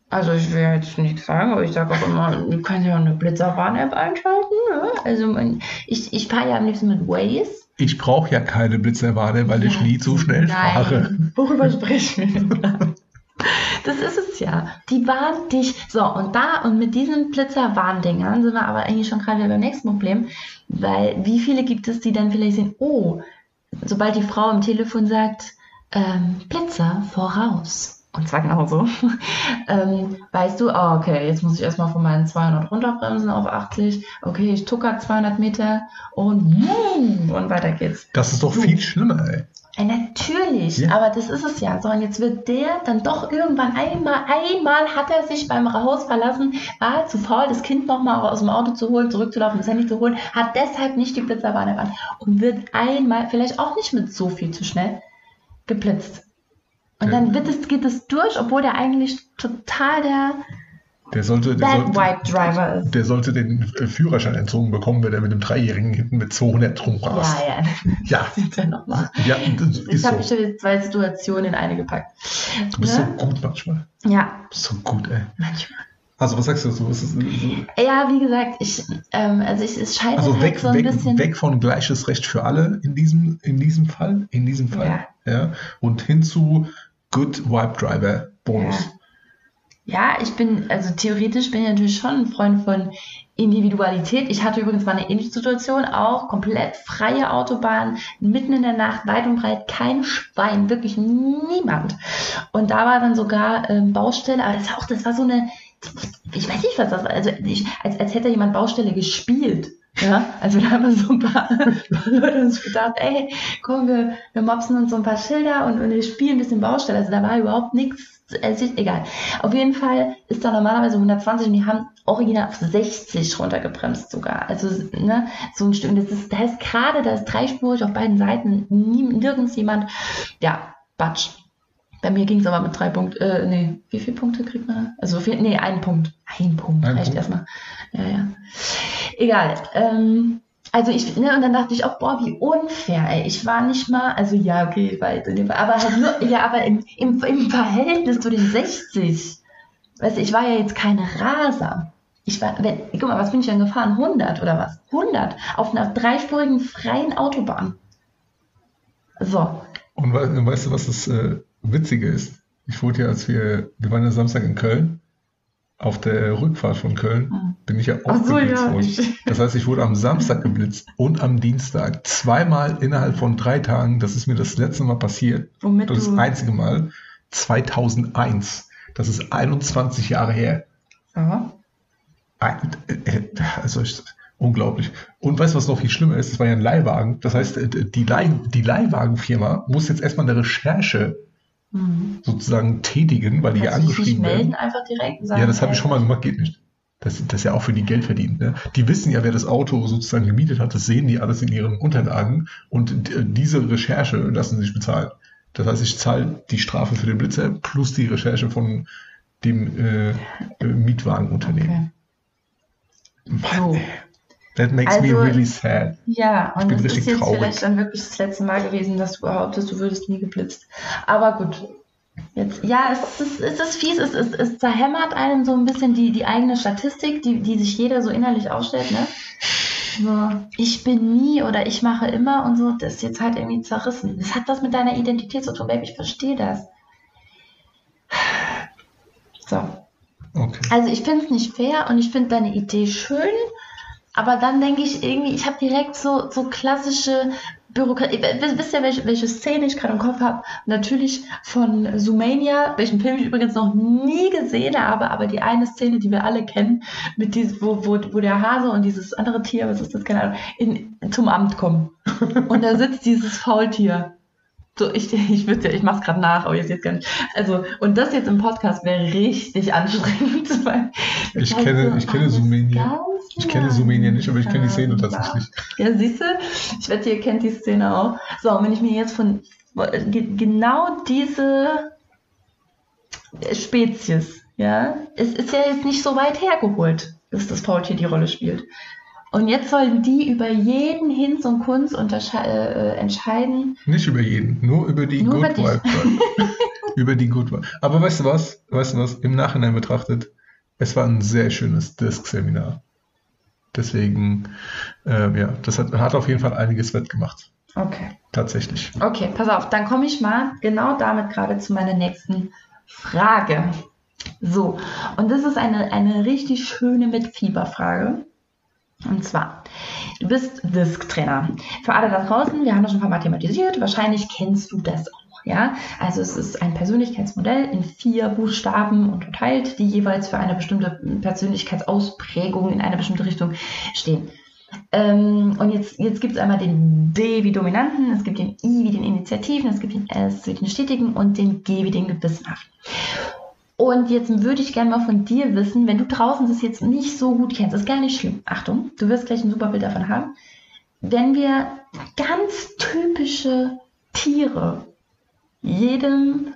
also ich will jetzt nichts sagen, aber ich sage auch immer, du kannst ja auch eine Blitzerwarn-App einschalten. Ne? Also ich, ich fahre ja am liebsten mit Waze. Ich brauche ja keine Blitzerwarn, weil ja, ich nie zu schnell nein. fahre. Worüber sprechen wir? Das ist es ja. Die warnt dich. So, und da und mit diesen Blitzerwarndingern sind wir aber eigentlich schon gerade wieder beim nächsten Problem. Weil wie viele gibt es, die dann vielleicht sehen, oh, sobald die Frau am Telefon sagt, ähm, Blitzer voraus. Und zwar genau so. ähm, weißt du, oh, okay, jetzt muss ich erstmal von meinen 200 runterbremsen auf 80. Okay, ich tucker 200 Meter und, und weiter geht's. Das ist doch viel schlimmer, ey. Ja, natürlich, ja. aber das ist es ja. So, und jetzt wird der dann doch irgendwann einmal, einmal hat er sich beim Haus verlassen, war zu faul, das Kind nochmal aus dem Auto zu holen, zurückzulaufen, das Handy zu holen, hat deshalb nicht die Blitzerwarnung an und wird einmal, vielleicht auch nicht mit so viel zu schnell, geblitzt. Und dann wird es, geht es durch, obwohl der eigentlich total der der sollte, der ist. Der sollte den äh, Führerschein entzogen bekommen, wenn er mit einem Dreijährigen hinten mit 200 rumrast. Ja, ja. Ja. Er nochmal. Ja, ist habe ich so. schon zwei Situationen in eine gepackt. Du bist Ne? so gut manchmal. Ja, Du bist so gut, ey. manchmal. Also, was sagst du dazu? Ist, so, Ja, wie gesagt, ich, ähm, also ich, es scheitert also halt so ein weg, bisschen. weg von gleiches Recht für alle in diesem, in diesem Fall. In diesem Fall. Ja. Und hin zu Good Vibe Driver Bonus. Ja, ich bin, also theoretisch bin ich natürlich schon ein Freund von Individualität. Ich hatte übrigens mal eine ähnliche Situation, auch komplett freie Autobahn, mitten in der Nacht, weit und breit, kein Schwein, wirklich niemand. Und da war dann sogar ähm, Baustelle, aber das war auch, das war so eine, ich weiß nicht, was das war, also ich, als, als hätte jemand Baustelle gespielt. Ja, also da haben wir so ein paar, paar Leute uns gedacht, ey, komm, wir, wir mopsen uns so ein paar Schilder und, und wir spielen ein bisschen Baustelle. Also da war überhaupt nichts, es ist egal. Auf jeden Fall ist da normalerweise 120 und die haben original auf 60 runtergebremst sogar. Also ne, so ein Stück. Das ist, da ist gerade, da ist dreispurig auf beiden Seiten, nie, nirgends jemand. Ja, Batsch. Bei mir ging es aber mit drei Punkten, äh, nee, wie viele Punkte kriegt man? Also, vier, nee, ein Punkt. Ein Punkt, Ein reicht Punkt. erstmal. Ja, ja. Egal. Ähm, also ich, ne, und dann dachte ich auch, boah, wie unfair, ey. Ich war nicht mal, also ja, okay, ich war aber halt nur, ja, aber im, im, im Verhältnis zu den 60. Weißt du, ich war ja jetzt keine Raser. Ich war, wenn, guck mal, was bin ich denn gefahren? 100 oder was? 100 auf einer dreispurigen freien Autobahn. So, Und we weißt du, was das äh, Witzige ist? Ich wurde ja, als wir, wir waren ja Samstag in Köln, auf der Rückfahrt von Köln, Mhm. bin ich ja auch so, geblitzt ja, worden. Das heißt, ich wurde am Samstag geblitzt und am Dienstag. Zweimal innerhalb von drei Tagen. Das ist mir das letzte Mal passiert. womit Das du. einzige Mal. 2001. Das ist 21 Jahre her. Ein- äh, äh, Also ich, unglaublich. Und weißt du, was noch viel schlimmer ist? Es war ja ein Leihwagen. Das heißt, äh, die, Leih, die Leihwagenfirma muss jetzt erstmal eine Recherche Mhm. sozusagen tätigen, weil die ja angeschrieben melden, werden. einfach direkt und sagen, Ja, das habe ich ey, schon mal gemacht, geht nicht. Das, das ist ja auch für die Geld verdient. Ne? Die wissen ja, wer das Auto sozusagen gemietet hat, das sehen die alles in ihren Unterlagen und äh, diese Recherche lassen sie sich bezahlen. Das heißt, ich zahle die Strafe für den Blitzer plus die Recherche von dem äh, äh, Mietwagenunternehmen. Okay. Mann, So. That makes me Also- really sad. Ja, und das ist jetzt traurig. vielleicht dann wirklich das letzte Mal gewesen, dass du behauptest, du würdest nie geblitzt. Aber gut. Jetzt, ja, es ist, es ist fies, es, es, es zerhämmert einem so ein bisschen die, die eigene Statistik, die, die sich jeder so innerlich aufstellt, ne? So, ich bin nie oder ich mache immer und so, das ist jetzt halt irgendwie zerrissen. Das hat was mit deiner Identität zu tun, Baby, ich verstehe das. So, Okay. also ich finde es nicht fair und ich finde deine Idee schön, aber dann denke ich irgendwie, ich habe direkt so, so klassische Bürokratie. Wisst ihr, welche, welche Szene ich gerade im Kopf habe? Natürlich von Zoomania, welchen Film ich übrigens noch nie gesehen habe, aber die eine Szene, die wir alle kennen, mit diesem, wo, wo, wo der Hase und dieses andere Tier, was ist das, keine Ahnung, in, zum Amt kommen. Und da sitzt dieses Faultier. So, ich, ich würde, ich mach's gerade nach, aber jetzt jetzt gar nicht. Also, und das jetzt im Podcast wäre richtig anstrengend, weil Ich kenne, so ich kenne ganz Ich kenne Zoomania nicht, aber ich kenne die Szene tatsächlich. Ja, siehst du, ich wette, ihr kennt die Szene auch. So, und wenn ich mir jetzt von ge- genau diese Spezies, ja, es ist ja jetzt nicht so weit hergeholt, dass das Faultier die Rolle spielt. Und jetzt sollen die über jeden Hinz und Kunst untersche- äh, entscheiden. Nicht über jeden, nur über die Nur Good. Vibe. über die Good Vibe. Aber weißt du was? Weißt du was? Im Nachhinein betrachtet, es war ein sehr schönes Disk-Seminar. Deswegen, äh, ja, das hat, hat auf jeden Fall einiges wettgemacht. Okay. Tatsächlich. Okay, pass auf, dann komme ich mal genau damit gerade zu meiner nächsten Frage. So, und das ist eine, eine richtig schöne Mitfieberfrage. Und zwar, du bist Disk-Trainer. Für alle da draußen, wir haben das schon ein paar Mal thematisiert, wahrscheinlich kennst du das auch, ja? Also es ist ein Persönlichkeitsmodell in vier Buchstaben unterteilt, die jeweils für eine bestimmte Persönlichkeitsausprägung in eine bestimmte Richtung stehen. Ähm, und jetzt, jetzt gibt es einmal den D wie Dominanten, es gibt den I wie den Initiativen, es gibt den S wie den Stetigen und den G wie den Gewissenhaften. Und jetzt würde ich gerne mal von dir wissen, wenn du draußen das jetzt nicht so gut kennst, ist gar nicht schlimm. Achtung, du wirst gleich ein super Bild davon haben. Wenn wir ganz typische Tiere jedem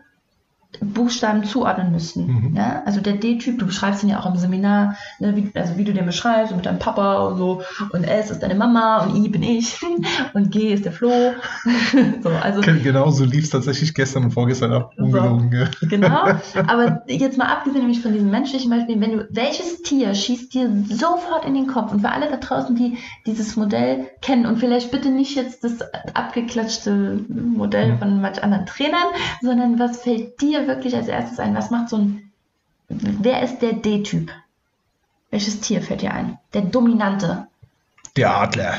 Buchstaben zuordnen müssten. Mhm. Ne? Also der D-Typ, du beschreibst ihn ja auch im Seminar, ne, wie, also wie du den beschreibst, mit deinem Papa und so. Und S ist deine Mama und I bin ich und G ist der Flo. so, also, genau so lief es tatsächlich gestern und vorgestern ab. Ungelogen. So, genau. Aber jetzt mal abgesehen nämlich von diesem menschlichen Beispiel, wenn du, welches Tier schießt dir sofort in den Kopf? Und für alle da draußen, die dieses Modell kennen und vielleicht bitte nicht jetzt das abgeklatschte Modell mhm. von manch anderen Trainern, sondern was fällt dir wirklich als erstes ein? Was macht so ein. Wer ist der D-Typ? Welches Tier fällt dir ein? Der Dominante. Der Adler.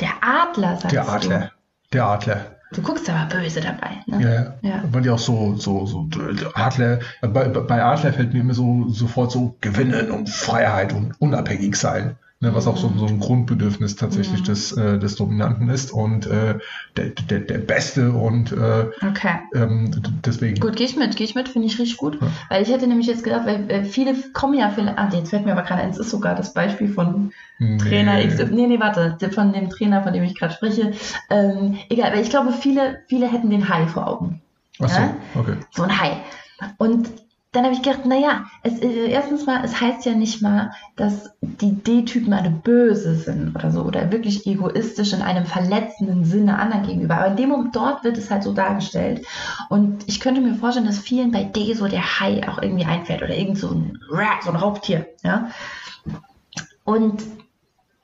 Der Adler, sagst Der Adler. Du. Der Adler. Du guckst aber böse dabei. Ne? Ja, ja. Weil die auch so, so, so Adler, bei, bei Adler fällt mir immer so sofort so Gewinnen und Freiheit und unabhängig sein ne, was auch so, so ein Grundbedürfnis tatsächlich mhm. des, äh, des Dominanten ist und äh, der, der, der Beste und äh, okay. ähm, deswegen. Gut, gehe ich mit, gehe ich mit, finde ich richtig gut. Ja. Weil ich hätte nämlich jetzt gedacht, weil viele kommen ja, viele, ah, jetzt fällt mir aber gerade ein, es ist sogar das Beispiel von nee. Trainer X, nee, nee, warte, von dem Trainer, von dem ich gerade spreche. Ähm, egal, aber ich glaube, viele, viele hätten den Hai vor Augen. Ach so, ja? okay. So ein Hai. Und dann habe ich gedacht, naja, es, äh, erstens mal, es heißt ja nicht mal, dass die D-Typen alle böse sind oder so oder wirklich egoistisch in einem verletzenden Sinne anderen gegenüber. Aber in dem Moment dort wird es halt so dargestellt. Und ich könnte mir vorstellen, dass vielen bei D so der Hai auch irgendwie einfällt oder irgend so ein, so ein Raubtier. Ja? Und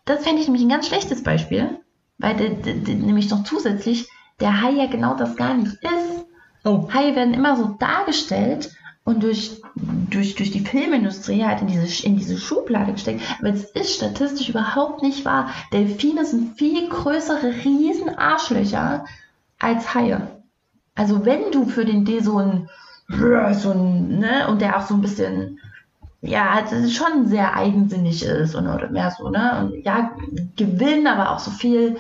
das fände ich nämlich ein ganz schlechtes Beispiel, weil de, de, de, nämlich noch zusätzlich der Hai ja genau das gar nicht ist. Oh. Haie werden immer so dargestellt und durch, durch, durch die Filmindustrie halt in diese, in diese Schublade gesteckt. Aber es ist statistisch überhaupt nicht wahr. Delfine sind viel größere Riesenarschlöcher als Haie. Also wenn du für den D so ein, so ein, ne, und der auch so ein bisschen, ja, halt schon sehr eigensinnig ist und oder mehr so, ne, und ja, gewinnt, aber auch so viel,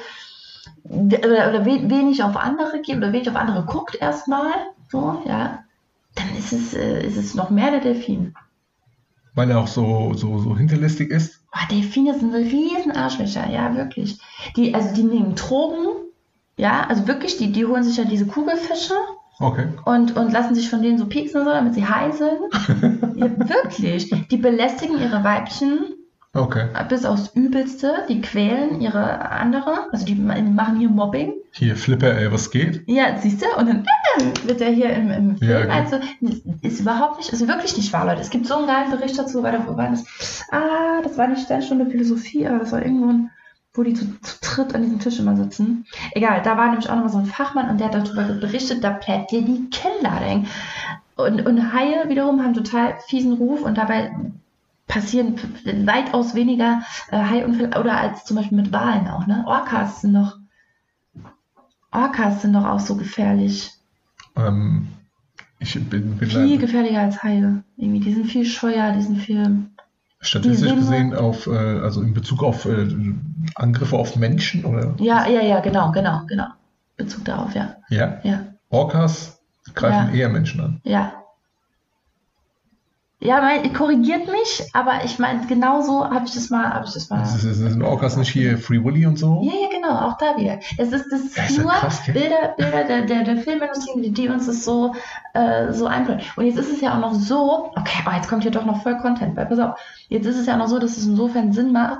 oder, oder wenig auf andere gibt oder wenig auf andere guckt erstmal, so, ja, dann ist es, äh, ist es noch mehr der Delfin. Weil er auch so, so, so hinterlistig ist? Oh, Delfine sind riesen Arschlöcher, ja, wirklich. Die, also die nehmen Drogen, ja, also wirklich, die, die holen sich ja diese Kugelfische. Okay. Und, und lassen sich von denen so pieksen, so, damit sie high sind. ja, wirklich. Die belästigen ihre Weibchen Okay. Bis aufs Übelste. Die quälen ihre andere. Also die machen hier Mobbing. Hier, Flipper, ey, was geht? Ja, siehst du? Und dann äh, wird er hier im, im Film. Ja, okay. Also ist überhaupt nicht, ist wirklich nicht wahr, Leute. Es gibt so einen geilen Bericht dazu, weil da war das, ah, das war nicht Sternstunde Philosophie, aber das war irgendwo ein wo die zu, zu dritt an diesem Tisch immer sitzen. Egal, da war nämlich auch nochmal so ein Fachmann und der hat darüber berichtet, da plätt dir die Kinnladung. Und, und Haie wiederum haben total fiesen Ruf und dabei passieren weitaus weniger äh, Haiunfälle oder als zum Beispiel mit Walen auch. Ne? Orcas sind doch Orcas sind doch auch so gefährlich. Ähm, ich bin, bin viel gefährlicher als Haie. Irgendwie, die sind viel scheuer, die sind viel. Statistisch gesehen auf, äh, also in Bezug auf äh, Angriffe auf Menschen oder? Ja, ja, ja, genau, genau, genau. Bezug darauf, ja. Ja. Ja. Orcas greifen ja. eher Menschen an. Ja, ja, mein, korrigiert mich, aber ich meine, genau so habe ich das mal, habe ich das mal. Das ist, sind Orcas nicht hier Free Willy und so? Ja, ja, genau, auch da wieder. Es ist, das ist, das ist nur krass, Bilder, Bilder der, der, der Filmindustrie, die, die uns das so, äh, so einbringen. Und jetzt ist es ja auch noch so, okay, oh, jetzt kommt hier doch noch voll Content, weil pass auf, jetzt ist es ja auch noch so, dass es insofern Sinn macht,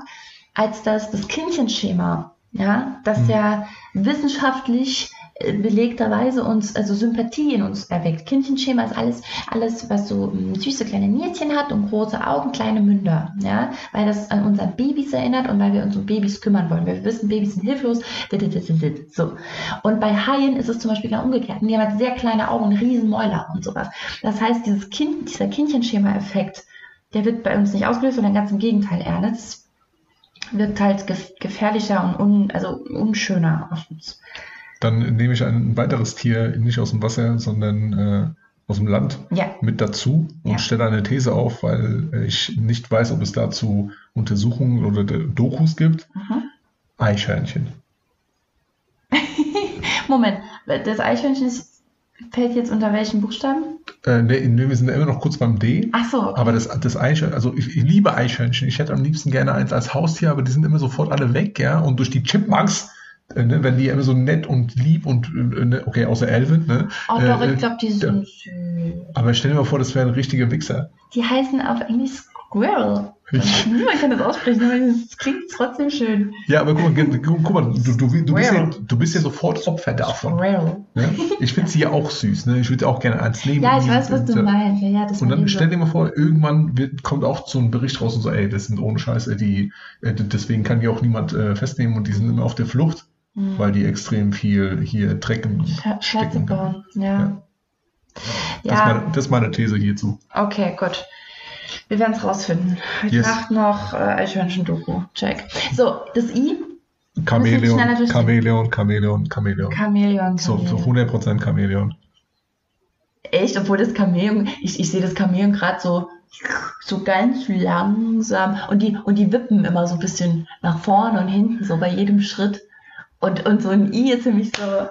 als dass das Kindchenschema, ja, das hm. ja wissenschaftlich belegterweise uns, also Sympathie in uns erweckt. Kindchenschema ist alles, alles, was so hm, süße kleine Nierchen hat und große Augen, kleine Münder, ja, weil das an unsere Babys erinnert und weil wir uns um Babys kümmern wollen. Wir wissen, Babys sind hilflos, so. Und bei Haien ist es zum Beispiel genau umgekehrt. Die haben halt sehr kleine Augen, riesen Mäuler und sowas. Das heißt, dieses Kind, dieser Kindchenschema-Effekt, der wird bei uns nicht ausgelöst, sondern ganz im Gegenteil eher. Das wirkt halt gefährlicher und un, also unschöner auf uns. Dann nehme ich ein weiteres Tier nicht aus dem Wasser, sondern äh, aus dem Land ja. mit dazu und ja. stelle eine These auf, weil ich nicht weiß, ob es dazu Untersuchungen oder Dokus gibt. Mhm. Eichhörnchen. Moment, das Eichhörnchen ist, fällt jetzt unter welchen Buchstaben? Äh, nee, wir sind immer noch kurz beim D. Ach so. Okay. Aber das, das Eichhörnchen, also ich, ich, liebe Eichhörnchen. Ich hätte am liebsten gerne eins als Haustier, aber die sind immer sofort alle weg, ja. Und durch die Chipmunks Äh, ne, wenn die immer so nett und lieb und äh, ne, okay, außer Elvin, ne? Oh doch, äh, ich glaube, die sind süß. Aber stell dir mal vor, das wäre ein richtiger Wichser. Die heißen auf Englisch Squirrel. Niemand kann das aussprechen, aber es klingt trotzdem schön. Ja, aber guck mal, guck mal du, du, du, bist ja, du bist ja sofort Opfer davon. Ne? Ich finde sie ja auch süß. Ne? Ich würde auch gerne eins nehmen. Ja, ich weiß, was du meinst. Ja, und dann stell dir mal vor, irgendwann wird, kommt auch so ein Bericht raus und so, ey, das sind ohne Scheiße, die, äh, deswegen kann die auch niemand äh, festnehmen und die sind immer auf der Flucht, mhm. weil die extrem viel hier Dreck im Stecken bauen. Ja. ja. Das, ja. Ist meine, das ist meine These hierzu. Okay, gut. Wir werden es rausfinden. Ich yes. mache noch äh, Eichhörnchen-Doku. Check. So, das I. Chamäleon, Chamäleon, Chamäleon, Chamäleon. Chamäleon. So, so 100% Chamäleon. Echt, obwohl das Chamäleon, ich, ich sehe das Chamäleon gerade so, so ganz langsam und die, und die wippen immer so ein bisschen nach vorne und hinten, so bei jedem Schritt. Und, und so ein I ist nämlich so.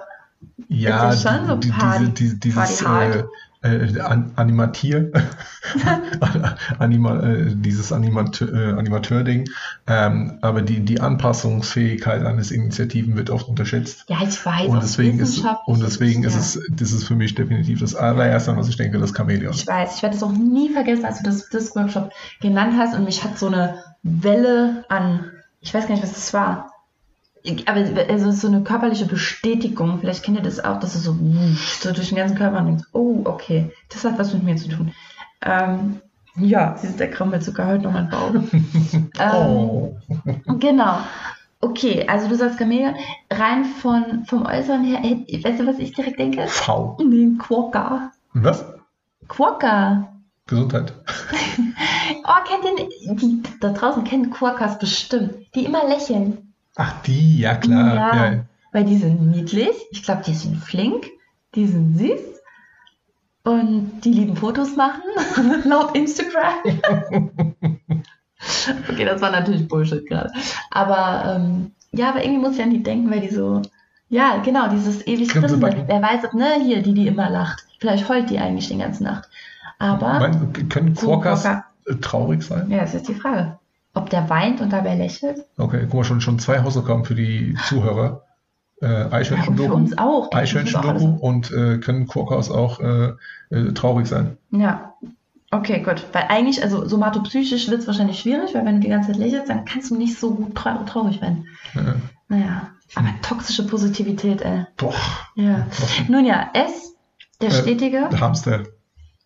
Ja, ist ja schon so Party, diese, diese, dieses, Party äh, an, Animatier, Anima, äh, dieses Animateur, äh, Animateur-Ding. Ähm, aber die, die Anpassungsfähigkeit eines Initiativen wird oft unterschätzt. Ja, ich weiß. Und deswegen, ist, und deswegen ist es, das ist für mich definitiv das allererste, was ich denke, das Chamäleon. Ich weiß, ich werde es auch nie vergessen, als du das, das Workshop genannt hast und mich hat so eine Welle an, ich weiß gar nicht, was das war aber also so eine körperliche Bestätigung, vielleicht kennt ihr das auch, dass es so, so durch den ganzen Körper denkt, oh, okay, das hat was mit mir zu tun. Ähm, ja, sie ist der Krammel sogar heute noch mein Bauch. ähm, oh. Genau. Okay, also du sagst Chameleon, rein von, vom Äußeren her, weißt du, was ich direkt denke? V. Nee, Quokka. Was? Quokka. Gesundheit. oh, kennt ihr, die da draußen kennen Quokkas bestimmt, die immer lächeln. Ach, die, ja klar. Ja, ja. Weil die sind niedlich, ich glaube, die sind flink, die sind süß und die lieben Fotos machen, laut Instagram. okay, das war natürlich Bullshit gerade. Aber ähm, ja, aber irgendwie muss ich an die denken, weil die so, ja, genau, dieses ewig Grissende. Wer weiß, ob, ne, hier, die, die immer lacht. Vielleicht heult die eigentlich die ganze Nacht. Aber. Mein, können Quokkas so traurig sein? Ja, das ist die Frage. Ob der weint und dabei lächelt? Okay, guck mal, schon, schon zwei Hausaufgaben für die Zuhörer. Äh, Eichhörnchen-Doku. Ja, für uns auch. Eichhörnchen-Doku und äh, können Quokkas auch äh, äh, traurig sein. Ja. Okay, gut. Weil eigentlich, also somatopsychisch wird es wahrscheinlich schwierig, weil wenn du die ganze Zeit lächelst, dann kannst du nicht so gut trau traurig werden. Ja. Naja. Aber toxische Positivität, ey. Boah. Ja. Nun ja, S, der äh, Stetige. Der Hamster.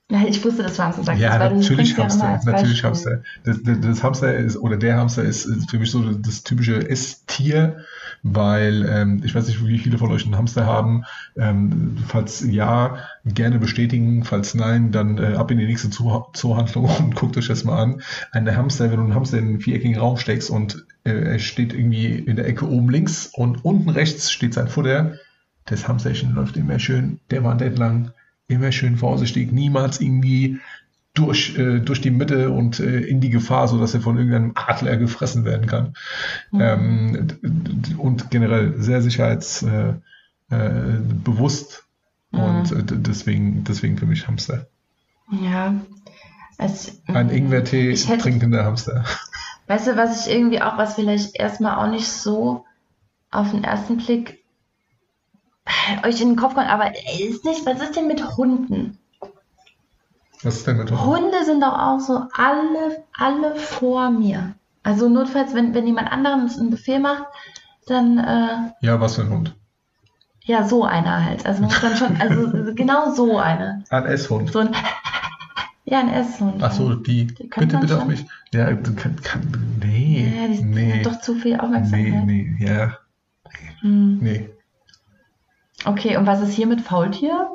Ich wusste, das war Hamster sagt. Ja, natürlich Hamster. Ja natürlich Hamster. Das, das, das, Hamster ist, oder der Hamster ist, ist für mich so das typische S-Tier, weil ähm, ich weiß nicht, wie viele von euch einen Hamster haben. Ähm, falls ja, gerne bestätigen. Falls nein, dann äh, ab in die nächste Zoohandlung und guckt euch das mal an. Ein Hamster, wenn du einen Hamster in einen viereckigen Raum steckst und äh, er steht irgendwie in der Ecke oben links und unten rechts steht sein Futter, das Hamsterchen läuft immer schön der Wand entlang immer schön vorsichtig, niemals irgendwie durch, äh, durch die Mitte und äh, in die Gefahr, sodass er von irgendeinem Adler gefressen werden kann. Mhm. Ähm, und generell sehr sicherheitsbewusst äh, äh mhm. und äh, deswegen, deswegen für mich Hamster. Ja. Es, Ein Ingwertee trinkender Hamster. Weißt du, was ich irgendwie auch, was vielleicht erstmal auch nicht so auf den ersten Blick euch in den Kopf kommt, aber ist nicht, was ist denn mit Hunden? Was ist denn mit Hunden? Hunde sind doch auch so alle, alle vor mir. Also notfalls, wenn, wenn jemand anderes einen Befehl macht, dann. Äh, ja, was für ein Hund? Ja, so einer halt. Also muss dann schon, also genau so eine. Ein S-Hund. So ein, ja, ein S-Hund. Ach so, die. die bitte, bitte auf mich. Ja, kann, kann, nee. Ja, die, nee. Die doch zu viel Aufmerksamkeit. Nee, nee, ja. Hm. Nee. Okay, und was ist hier mit Faultier?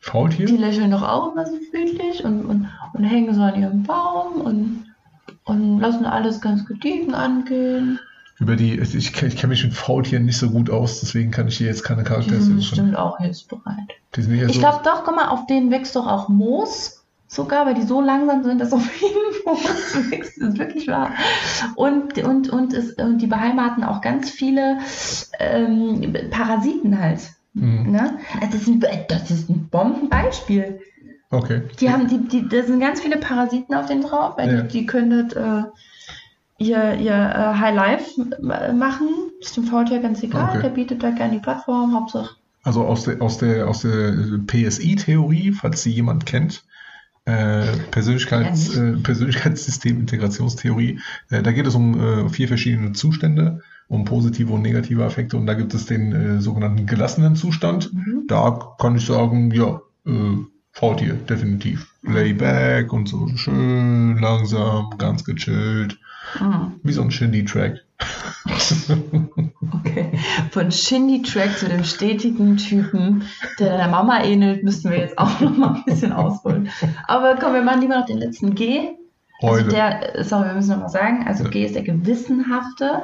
Faultier? Die lächeln doch auch immer so friedlich und, und, und hängen so an ihrem Baum und, und lassen alles ganz gediegen angehen. Über die, ich, ich kenne mich mit Faultieren nicht so gut aus, deswegen kann ich hier jetzt keine Charaktere Die sind bestimmt auch hilfsbereit. Die sind ich so glaube doch, guck mal, auf denen wächst doch auch Moos sogar, weil die so langsam sind, dass auf jeden Moos wächst. Das ist wirklich wahr. Und, und, und, es, und die beheimaten auch ganz viele ähm, Parasiten halt. Mhm. Ne? Also das, ist ein, das ist ein Bombenbeispiel. Okay. Die haben, die, die, da sind ganz viele Parasiten auf den drauf, weil ja. die, die können das, äh, ihr, ihr äh, High Life machen. Ist dem VT ganz egal, okay. der bietet da gerne die Plattform, Hauptsache. Also aus der, aus der, aus der PSI-Theorie, falls sie jemand kennt, äh, Persönlichkeits, äh, Persönlichkeitssystem-Integrationstheorie, äh, da geht es um äh, vier verschiedene Zustände, um positive und negative Effekte und da gibt es den äh, sogenannten gelassenen Zustand. Mhm. Da kann ich sagen, ja, äh, VT, definitiv. Layback und so schön langsam, ganz gechillt. Mhm. Wie so ein Shindy-Track. okay. Von Shindy-Track zu dem stetigen Typen, der deiner Mama ähnelt, müssten wir jetzt auch noch mal ein bisschen ausholen. Aber komm, wir machen lieber noch den letzten G. Also der, sorry, wir müssen noch mal sagen, also ja. G ist der gewissenhafte.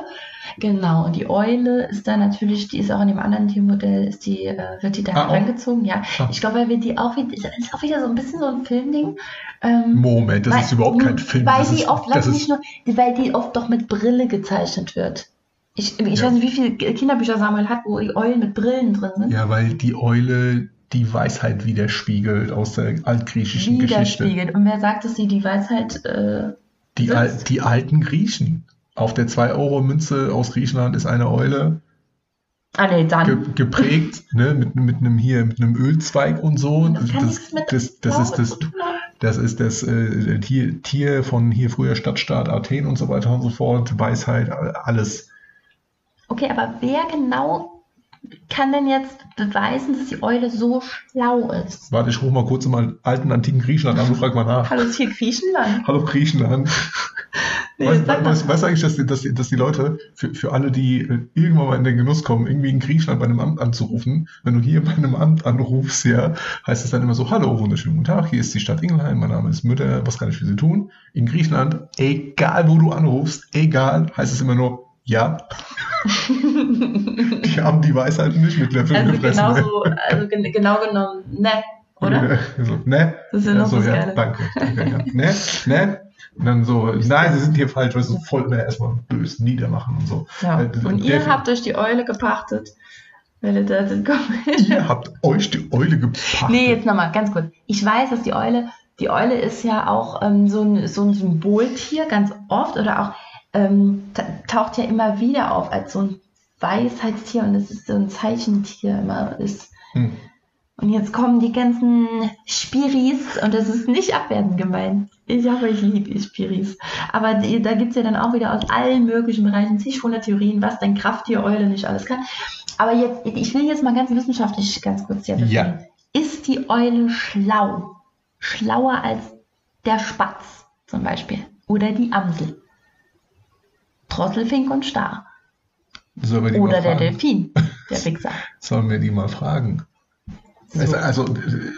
Genau, und die Eule ist da natürlich, die ist auch in dem anderen Tiermodell, ist die, äh, wird die da ah, herangezogen, ja. Ah. Ich glaube, weil wir die auch wieder, ist auch wieder so ein bisschen so ein Filmding. Ähm, Moment, das weil, ist überhaupt kein Film. Weil die oft, lass nicht nur, weil die oft doch mit Brille gezeichnet wird. Ich, ich ja. weiß nicht, wie viele Kinderbücher Samuel hat, wo die Eulen mit Brillen drin sind. Ja, weil die Eule die Weisheit widerspiegelt aus der altgriechischen Geschichte. Widerspiegelt. Und wer sagt, dass sie die Weisheit äh, die, Al die alten Griechen. Auf der 2-Euro-Münze aus Griechenland ist eine Eule. Ah, nee. Ge geprägt, ne, mit, mit einem hier, mit einem Ölzweig und so. Das, das, das, das ist das, das ist das äh, Tier, Tier von hier früher Stadtstaat Athen und so weiter und so fort. Weisheit, alles. Okay, aber wer genau kann denn jetzt beweisen, dass die Eule so schlau ist? Warte, ich rufe mal kurz im alten antiken Griechenland an und frage mal nach. Hallo, ist hier Griechenland? Hallo Griechenland. nee, weißt du weiß, weiß eigentlich, dass die, dass, dass die Leute, für, für alle, die äh, irgendwann mal in den Genuss kommen, irgendwie in Griechenland bei einem Amt anzurufen, wenn du hier bei einem Amt anrufst, ja, heißt es dann immer so, hallo, wunderschönen guten Tag, hier ist die Stadt Ingelheim, mein Name ist Mütter, was kann ich für Sie tun? In Griechenland, egal wo du anrufst, egal, heißt es immer nur, ja. die haben die Weisheit nicht mit Löffeln also gefressen. Genauso, also gen genau genommen, ne, oder? So, ne? Das ist ja noch so, ja, danke, danke, ja. Ne, ne? Und dann so, nein, sie sind hier falsch, weil so voll mehr erstmal bös niedermachen und so. Ja. Äh, und ihr habt euch die Eule gepachtet. Weil ihr da sind Ihr habt euch die Eule gepachtet. Nee, jetzt nochmal, ganz kurz. Ich weiß, dass die Eule, die Eule ist ja auch ähm, so, ein, so ein Symboltier, ganz oft, oder auch ähm, taucht ja immer wieder auf als so ein Weisheitstier und es ist so ein Zeichentier immer ist. Hm. Und jetzt kommen die ganzen Spiris und das ist nicht abwertend gemeint. Ich habe ich liebe Spiris. Aber die, da gibt es ja dann auch wieder aus allen möglichen Bereichen zig hundert Theorien, was dein Krafttier Eule nicht alles kann. Aber jetzt, ich will jetzt mal ganz wissenschaftlich ganz kurz hier ja. Ist die Eule schlau? Schlauer als der Spatz zum Beispiel oder die Amsel? Trottelfink und Star. Oder der Delfin, der Wichser. Sollen wir die mal fragen? So. Also,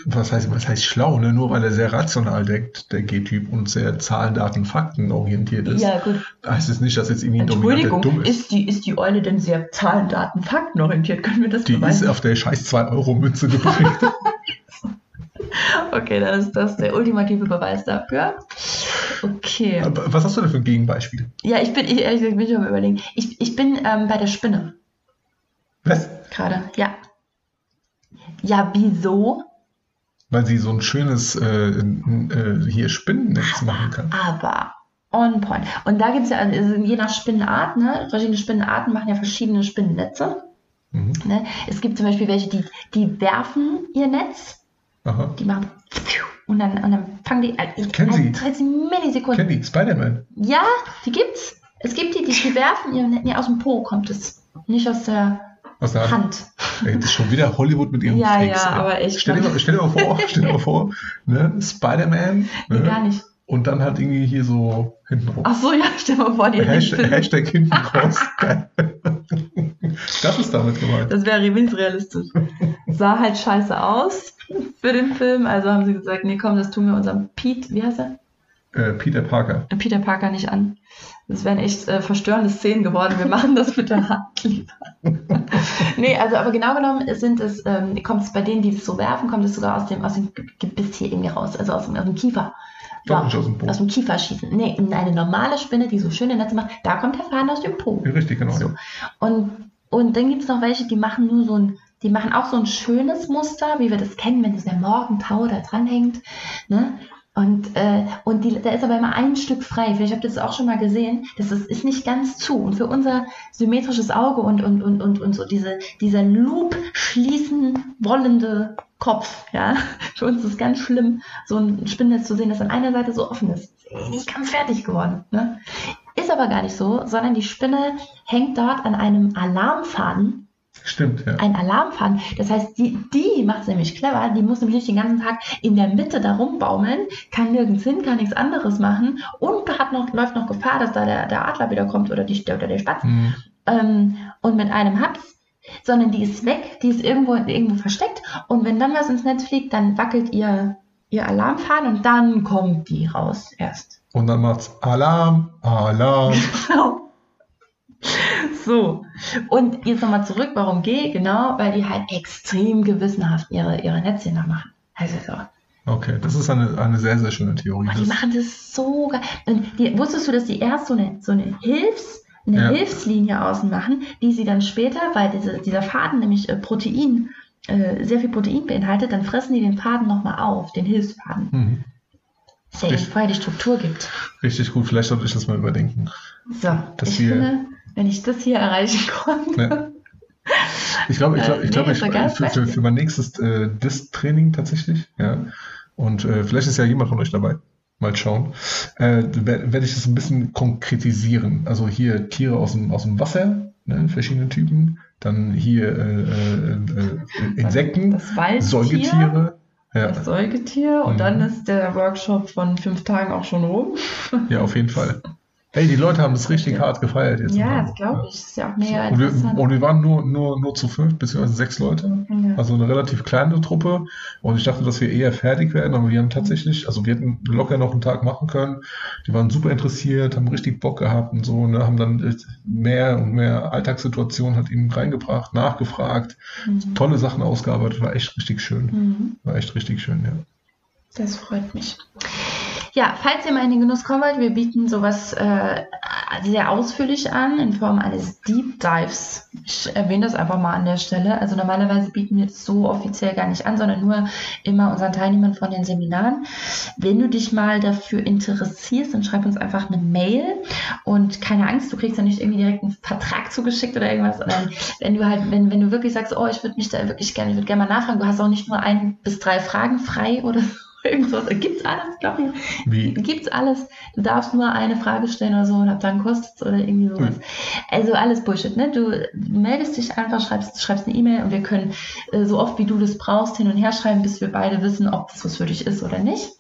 was heißt, was heißt schlau, ne? Nur weil er sehr rational denkt, der G-Typ, und sehr Zahlen, Daten, Fakten orientiert ist. Ja, gut. Heißt es nicht, dass jetzt irgendwie Entschuldigung, dumm ist. ist. die, ist die Eule denn sehr Zahlen, Daten, Fakten orientiert? Können wir das Die beweisen? ist auf der scheiß 2-Euro-Münze geprägt. okay, dann ist das der ultimative Beweis dafür. Okay. Was hast du denn für ein Gegenbeispiel? Ja, ich bin, ich, ehrlich gesagt, bin ich am überlegen. Ich, ich bin ähm, bei der Spinne. Was? Gerade, ja. Ja, wieso? Weil sie so ein schönes äh, äh, hier Spinnennetz machen kann. Aber on point. Und da gibt es ja, also je nach Spinnenart, ne, verschiedene Spinnenarten machen ja verschiedene Spinnennetze. Mhm. Ne? Es gibt zum Beispiel welche, die, die werfen ihr Netz. Aha. Die machen und dann, und dann fangen die. Äh, ich kenne sie. 30 Millisekunden. Kenn die, Spider-Man. Ja, die gibt's. Es gibt die, die, die werfen ihr Netz. Nee, aus dem Po kommt es. Nicht aus der aus der Hand. Ey, das ist schon wieder Hollywood mit ihrem Ja, Fakes, ja, aber echt. Stell dir, mal, stell dir mal vor, stell dir mal vor, ne? Spider-Man. Ne? gar nicht. Und dann halt irgendwie hier so hinten raus. Ach so, ja, stell dir mal vor, die Hashtag, hinten. Hashtag hinten raus. das ist damit gemeint. Das wäre wenigstens realistisch. Sah halt scheiße aus für den Film, also haben sie gesagt, nee, komm, das tun wir unserem Pete, wie heißt er? Äh, Peter Parker. Peter Parker nicht an. Das wären echt äh, verstörende Szenen geworden. Wir machen das mit der Hand lieber. nee, also aber genau genommen sind es, ähm, kommt es bei denen, die es so werfen, kommt es sogar aus dem, aus dem Gebiss hier irgendwie raus, also aus dem, aus dem Kiefer. Doch, nicht aus dem Po. Aus dem Kiefer schießen. Nee, eine normale Spinne, die so schöne Netze macht, da kommt der Faden aus dem Po. Ja, richtig, genau. So. Und, und dann gibt es noch welche, die machen nur so ein, die machen auch so ein schönes Muster, wie wir das kennen, wenn so der Morgentau da dranhängt. Ne? Und, äh, und die, da ist aber immer ein Stück frei. Vielleicht habt ihr das auch schon mal gesehen. Das ist, ist nicht ganz zu. Und für unser symmetrisches Auge und, und, und, und, und so diese, dieser Loop schließen wollende Kopf, ja, für uns ist es ganz schlimm, so ein Spinnennetz zu sehen, das an einer Seite so offen ist. Nicht ganz fertig geworden. Ne? Ist aber gar nicht so, sondern die Spinne hängt dort an einem Alarmfaden Stimmt, ja. Ein Alarmfaden. Das heißt, die, die macht es nämlich clever, die muss nämlich nicht den ganzen Tag in der Mitte da rumbaumeln, kann nirgends hin, kann nichts anderes machen und hat noch, läuft noch Gefahr, dass da der, der Adler wieder kommt oder, die, oder der Spatz. Mhm. Ähm, und mit einem Haps sondern die ist weg, die ist irgendwo, irgendwo versteckt und wenn dann was ins Netz fliegt, dann wackelt ihr, ihr Alarmfaden und dann kommt die raus erst. Und dann macht's Alarm, Alarm. Genau. So, und jetzt nochmal zurück, warum G? Genau, weil die halt extrem gewissenhaft ihre, ihre Netzchen da machen. Also so. Okay, das ist eine, eine sehr, sehr schöne Theorie. Oh, die machen das so geil. Und die, wusstest du, dass die erst so eine, so eine Hilfs- eine ja. Hilfslinie außen machen, die sie dann später, weil diese, dieser Faden nämlich äh, Protein, äh, sehr viel Protein beinhaltet, dann fressen die den Faden nochmal auf, den Hilfsfaden. Mhm. Dass er vorher die Struktur gibt. Richtig gut, vielleicht sollte ich das mal überdenken. So, ich finde, wenn ich das hier erreichen konnte. Ja. Ich glaube, ich glaube, ich, glaub, ich, ich für, für, für, mein nächstes äh, Disk-Training tatsächlich, ja. Und äh, vielleicht ist ja jemand von euch dabei. Mal schauen. Äh, werde ich das ein bisschen konkretisieren. Also hier Tiere aus dem, aus dem Wasser, ne, verschiedene Typen. Dann hier äh, äh, äh Insekten, Säugetiere. Ja. Das Säugetier und mhm. dann ist der Workshop von fünf Tagen auch schon rum. Ja, auf jeden Fall. Hey, die Leute haben das richtig ja. hart gefeiert jetzt. Ja, das glaube ich. Das ist ja auch mega und wir, und wir waren nur, nur, nur zu fünf, beziehungsweise sechs Leute. Ja. Also eine relativ kleine Truppe. Und ich dachte, dass wir eher fertig werden, aber wir haben tatsächlich, also wir hätten locker noch einen Tag machen können. Die waren super interessiert, haben richtig Bock gehabt und so, ne, haben dann mehr und mehr Alltagssituationen hat ihnen reingebracht, nachgefragt, mhm. tolle Sachen ausgearbeitet, war echt richtig schön. Mhm. War echt richtig schön, ja. Das freut mich. Ja, falls ihr mal in den Genuss kommen wollt, wir bieten sowas äh, sehr ausführlich an in Form eines Deep Dives. Ich erwähne das einfach mal an der Stelle. Also normalerweise bieten wir es so offiziell gar nicht an, sondern nur immer unseren Teilnehmern von den Seminaren. Wenn du dich mal dafür interessierst, dann schreib uns einfach eine Mail und keine Angst, du kriegst ja nicht irgendwie direkt einen Vertrag zugeschickt oder irgendwas, sondern wenn du halt, wenn, wenn du wirklich sagst, oh, ich würde mich da wirklich gerne, ich würde gerne mal nachfragen, du hast auch nicht nur ein bis drei Fragen frei oder so irgendwas. Gibt's alles, glaube ich. Wie? Gibt's alles. Du darfst nur eine Frage stellen oder so und ab dann kostet es oder irgendwie sowas. Hm. Also alles Bullshit, ne? Du meldest dich einfach, schreibst, schreibst eine E-Mail und wir können äh, so oft wie du das brauchst hin und her schreiben, bis wir beide wissen, ob das was für dich ist oder nicht.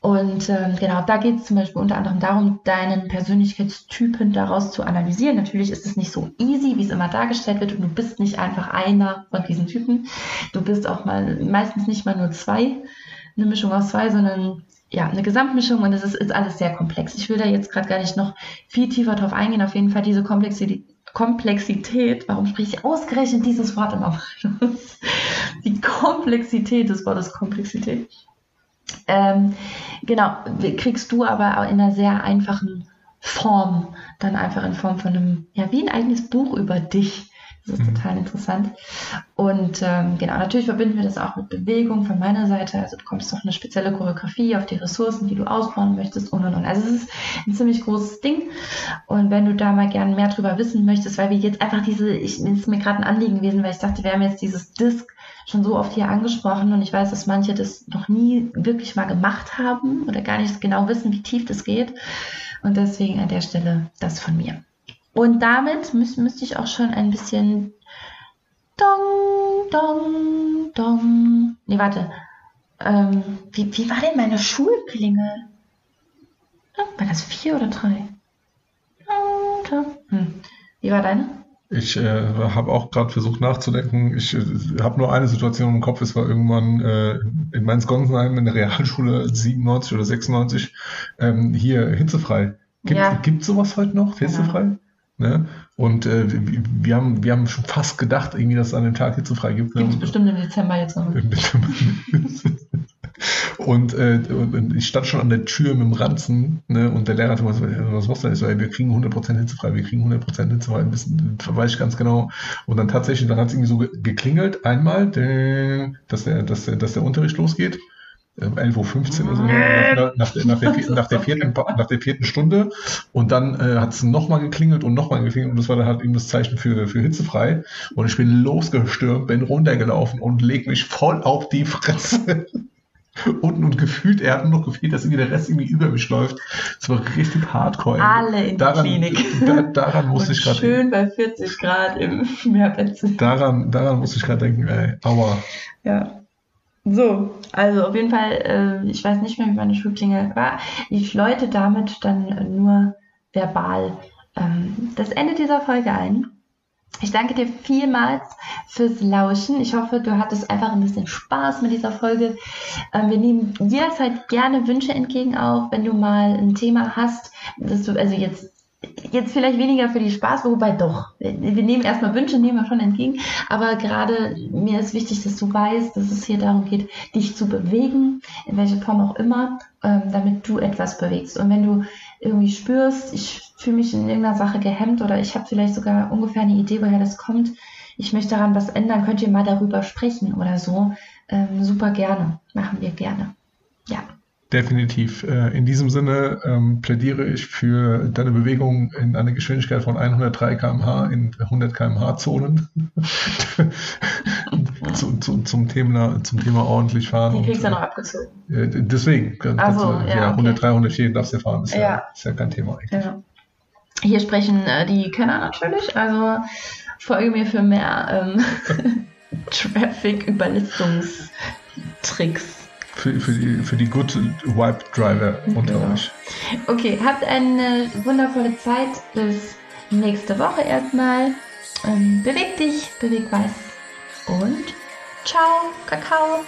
Und ähm, genau, da geht es zum Beispiel unter anderem darum, deinen Persönlichkeitstypen daraus zu analysieren. Natürlich ist es nicht so easy, wie es immer dargestellt wird. Und du bist nicht einfach einer von diesen Typen. Du bist auch mal meistens nicht mal nur zwei eine Mischung aus zwei, sondern ja, eine Gesamtmischung und es ist, ist alles sehr komplex. Ich will da jetzt gerade gar nicht noch viel tiefer drauf eingehen. Auf jeden Fall diese Komplexität, Komplexität, warum spreche ich ausgerechnet dieses Wort immer? Die Komplexität des Wortes Komplexität. Ähm, genau, kriegst du aber in einer sehr einfachen Form, dann einfach in Form von einem, ja, wie ein eigenes Buch über dich das ist mhm. total interessant. Und ähm, genau, natürlich verbinden wir das auch mit Bewegung von meiner Seite. Also du bekommst auch eine spezielle Choreografie auf die Ressourcen, die du ausbauen möchtest und und und. Also es ist ein ziemlich großes Ding. Und wenn du da mal gerne mehr drüber wissen möchtest, weil wir jetzt einfach diese, ich ist mir gerade ein Anliegen gewesen, weil ich dachte, wir haben jetzt dieses Disc schon so oft hier angesprochen und ich weiß, dass manche das noch nie wirklich mal gemacht haben oder gar nicht genau wissen, wie tief das geht. Und deswegen an der Stelle das von mir. Und damit müß, müsste ich auch schon ein bisschen Dong, Dong, Dong. Nee, warte. Ähm, wie, wie war denn meine Schulklingel? War das vier oder drei? Hm. Wie war deine? Ich äh, habe auch gerade versucht nachzudenken. Ich äh, habe nur eine Situation im Kopf. Es war irgendwann äh, in Mainz-Gonsenheim in der Realschule 97 oder 96 ähm, hier hitzefrei. Gibt ja. Gibt sowas heute noch? Hitzefrei? Ja. Ne? Und äh, wir, haben, wir haben schon fast gedacht, irgendwie, dass es an dem Tag hitzefrei gibt. Ne? Gibt es bestimmt im Dezember jetzt noch. Und, äh, und ich stand schon an der Tür mit dem Ranzen ne? und der Lehrer hat gesagt, was machst du denn? Ich so, ey, wir kriegen 100% hitzefrei, wir kriegen 100% hitzefrei, ein bisschen, weiß ich ganz genau. Und dann tatsächlich, dann hat es irgendwie so geklingelt, einmal, dass der, dass, der, dass der Unterricht losgeht. 11.15 Uhr oder so, nach, nach, nach, der, nach, der vierten, nach der vierten Stunde. Und dann äh, hat es nochmal geklingelt und nochmal geklingelt. Und das war dann halt eben das Zeichen für, für hitzefrei. Und ich bin losgestürmt, bin runtergelaufen und leg mich voll auf die Fresse. unten und gefühlt, er hat nur noch gefühlt, dass irgendwie der Rest irgendwie über mich läuft. Das war richtig hardcore. Alle in daran, der Klinik. Da, daran muss ich gerade Schön bei 40 Grad im Meerbetzen. Daran, daran muss ich gerade denken, ey. Aber. Ja. So, also auf jeden Fall, äh, ich weiß nicht mehr, wie meine Schulklingel war. Ich läute damit dann nur verbal ähm, das Ende dieser Folge ein. Ich danke dir vielmals fürs Lauschen. Ich hoffe, du hattest einfach ein bisschen Spaß mit dieser Folge. Ähm, wir nehmen jederzeit gerne Wünsche entgegen, auch wenn du mal ein Thema hast, dass du also jetzt jetzt vielleicht weniger für die Spaß, wobei doch. Wir nehmen erstmal Wünsche, nehmen wir schon entgegen. Aber gerade mir ist wichtig, dass du weißt, dass es hier darum geht, dich zu bewegen, in welcher Form auch immer, ähm, damit du etwas bewegst. Und wenn du irgendwie spürst, ich fühle mich in irgendeiner Sache gehemmt oder ich habe vielleicht sogar ungefähr eine Idee, woher das kommt, ich möchte daran was ändern, könnt ihr mal darüber sprechen oder so. Ähm, super gerne. Machen wir gerne. Ja. Definitiv. Äh, in diesem Sinne ähm, plädiere ich für deine Bewegung in einer Geschwindigkeit von 103 km/h in 100 km/h Zonen zu, zu, zum, Thema, zum Thema ordentlich fahren. Die kriegst du ja noch abgezogen. Äh, deswegen. Also, ja, ja, 103, 104 darfst du ja fahren. Ist ja, ja, ist ja kein Thema eigentlich. Ja. Hier sprechen äh, die Kenner natürlich. Also folge mir für mehr ähm, Traffic-Überlistungstricks für, für, die, für die Good Wipe Driver unter genau. euch. Okay, habt eine wundervolle Zeit. Bis nächste Woche erstmal. Ähm, beweg dich, beweg was. Und ciao, Kakao.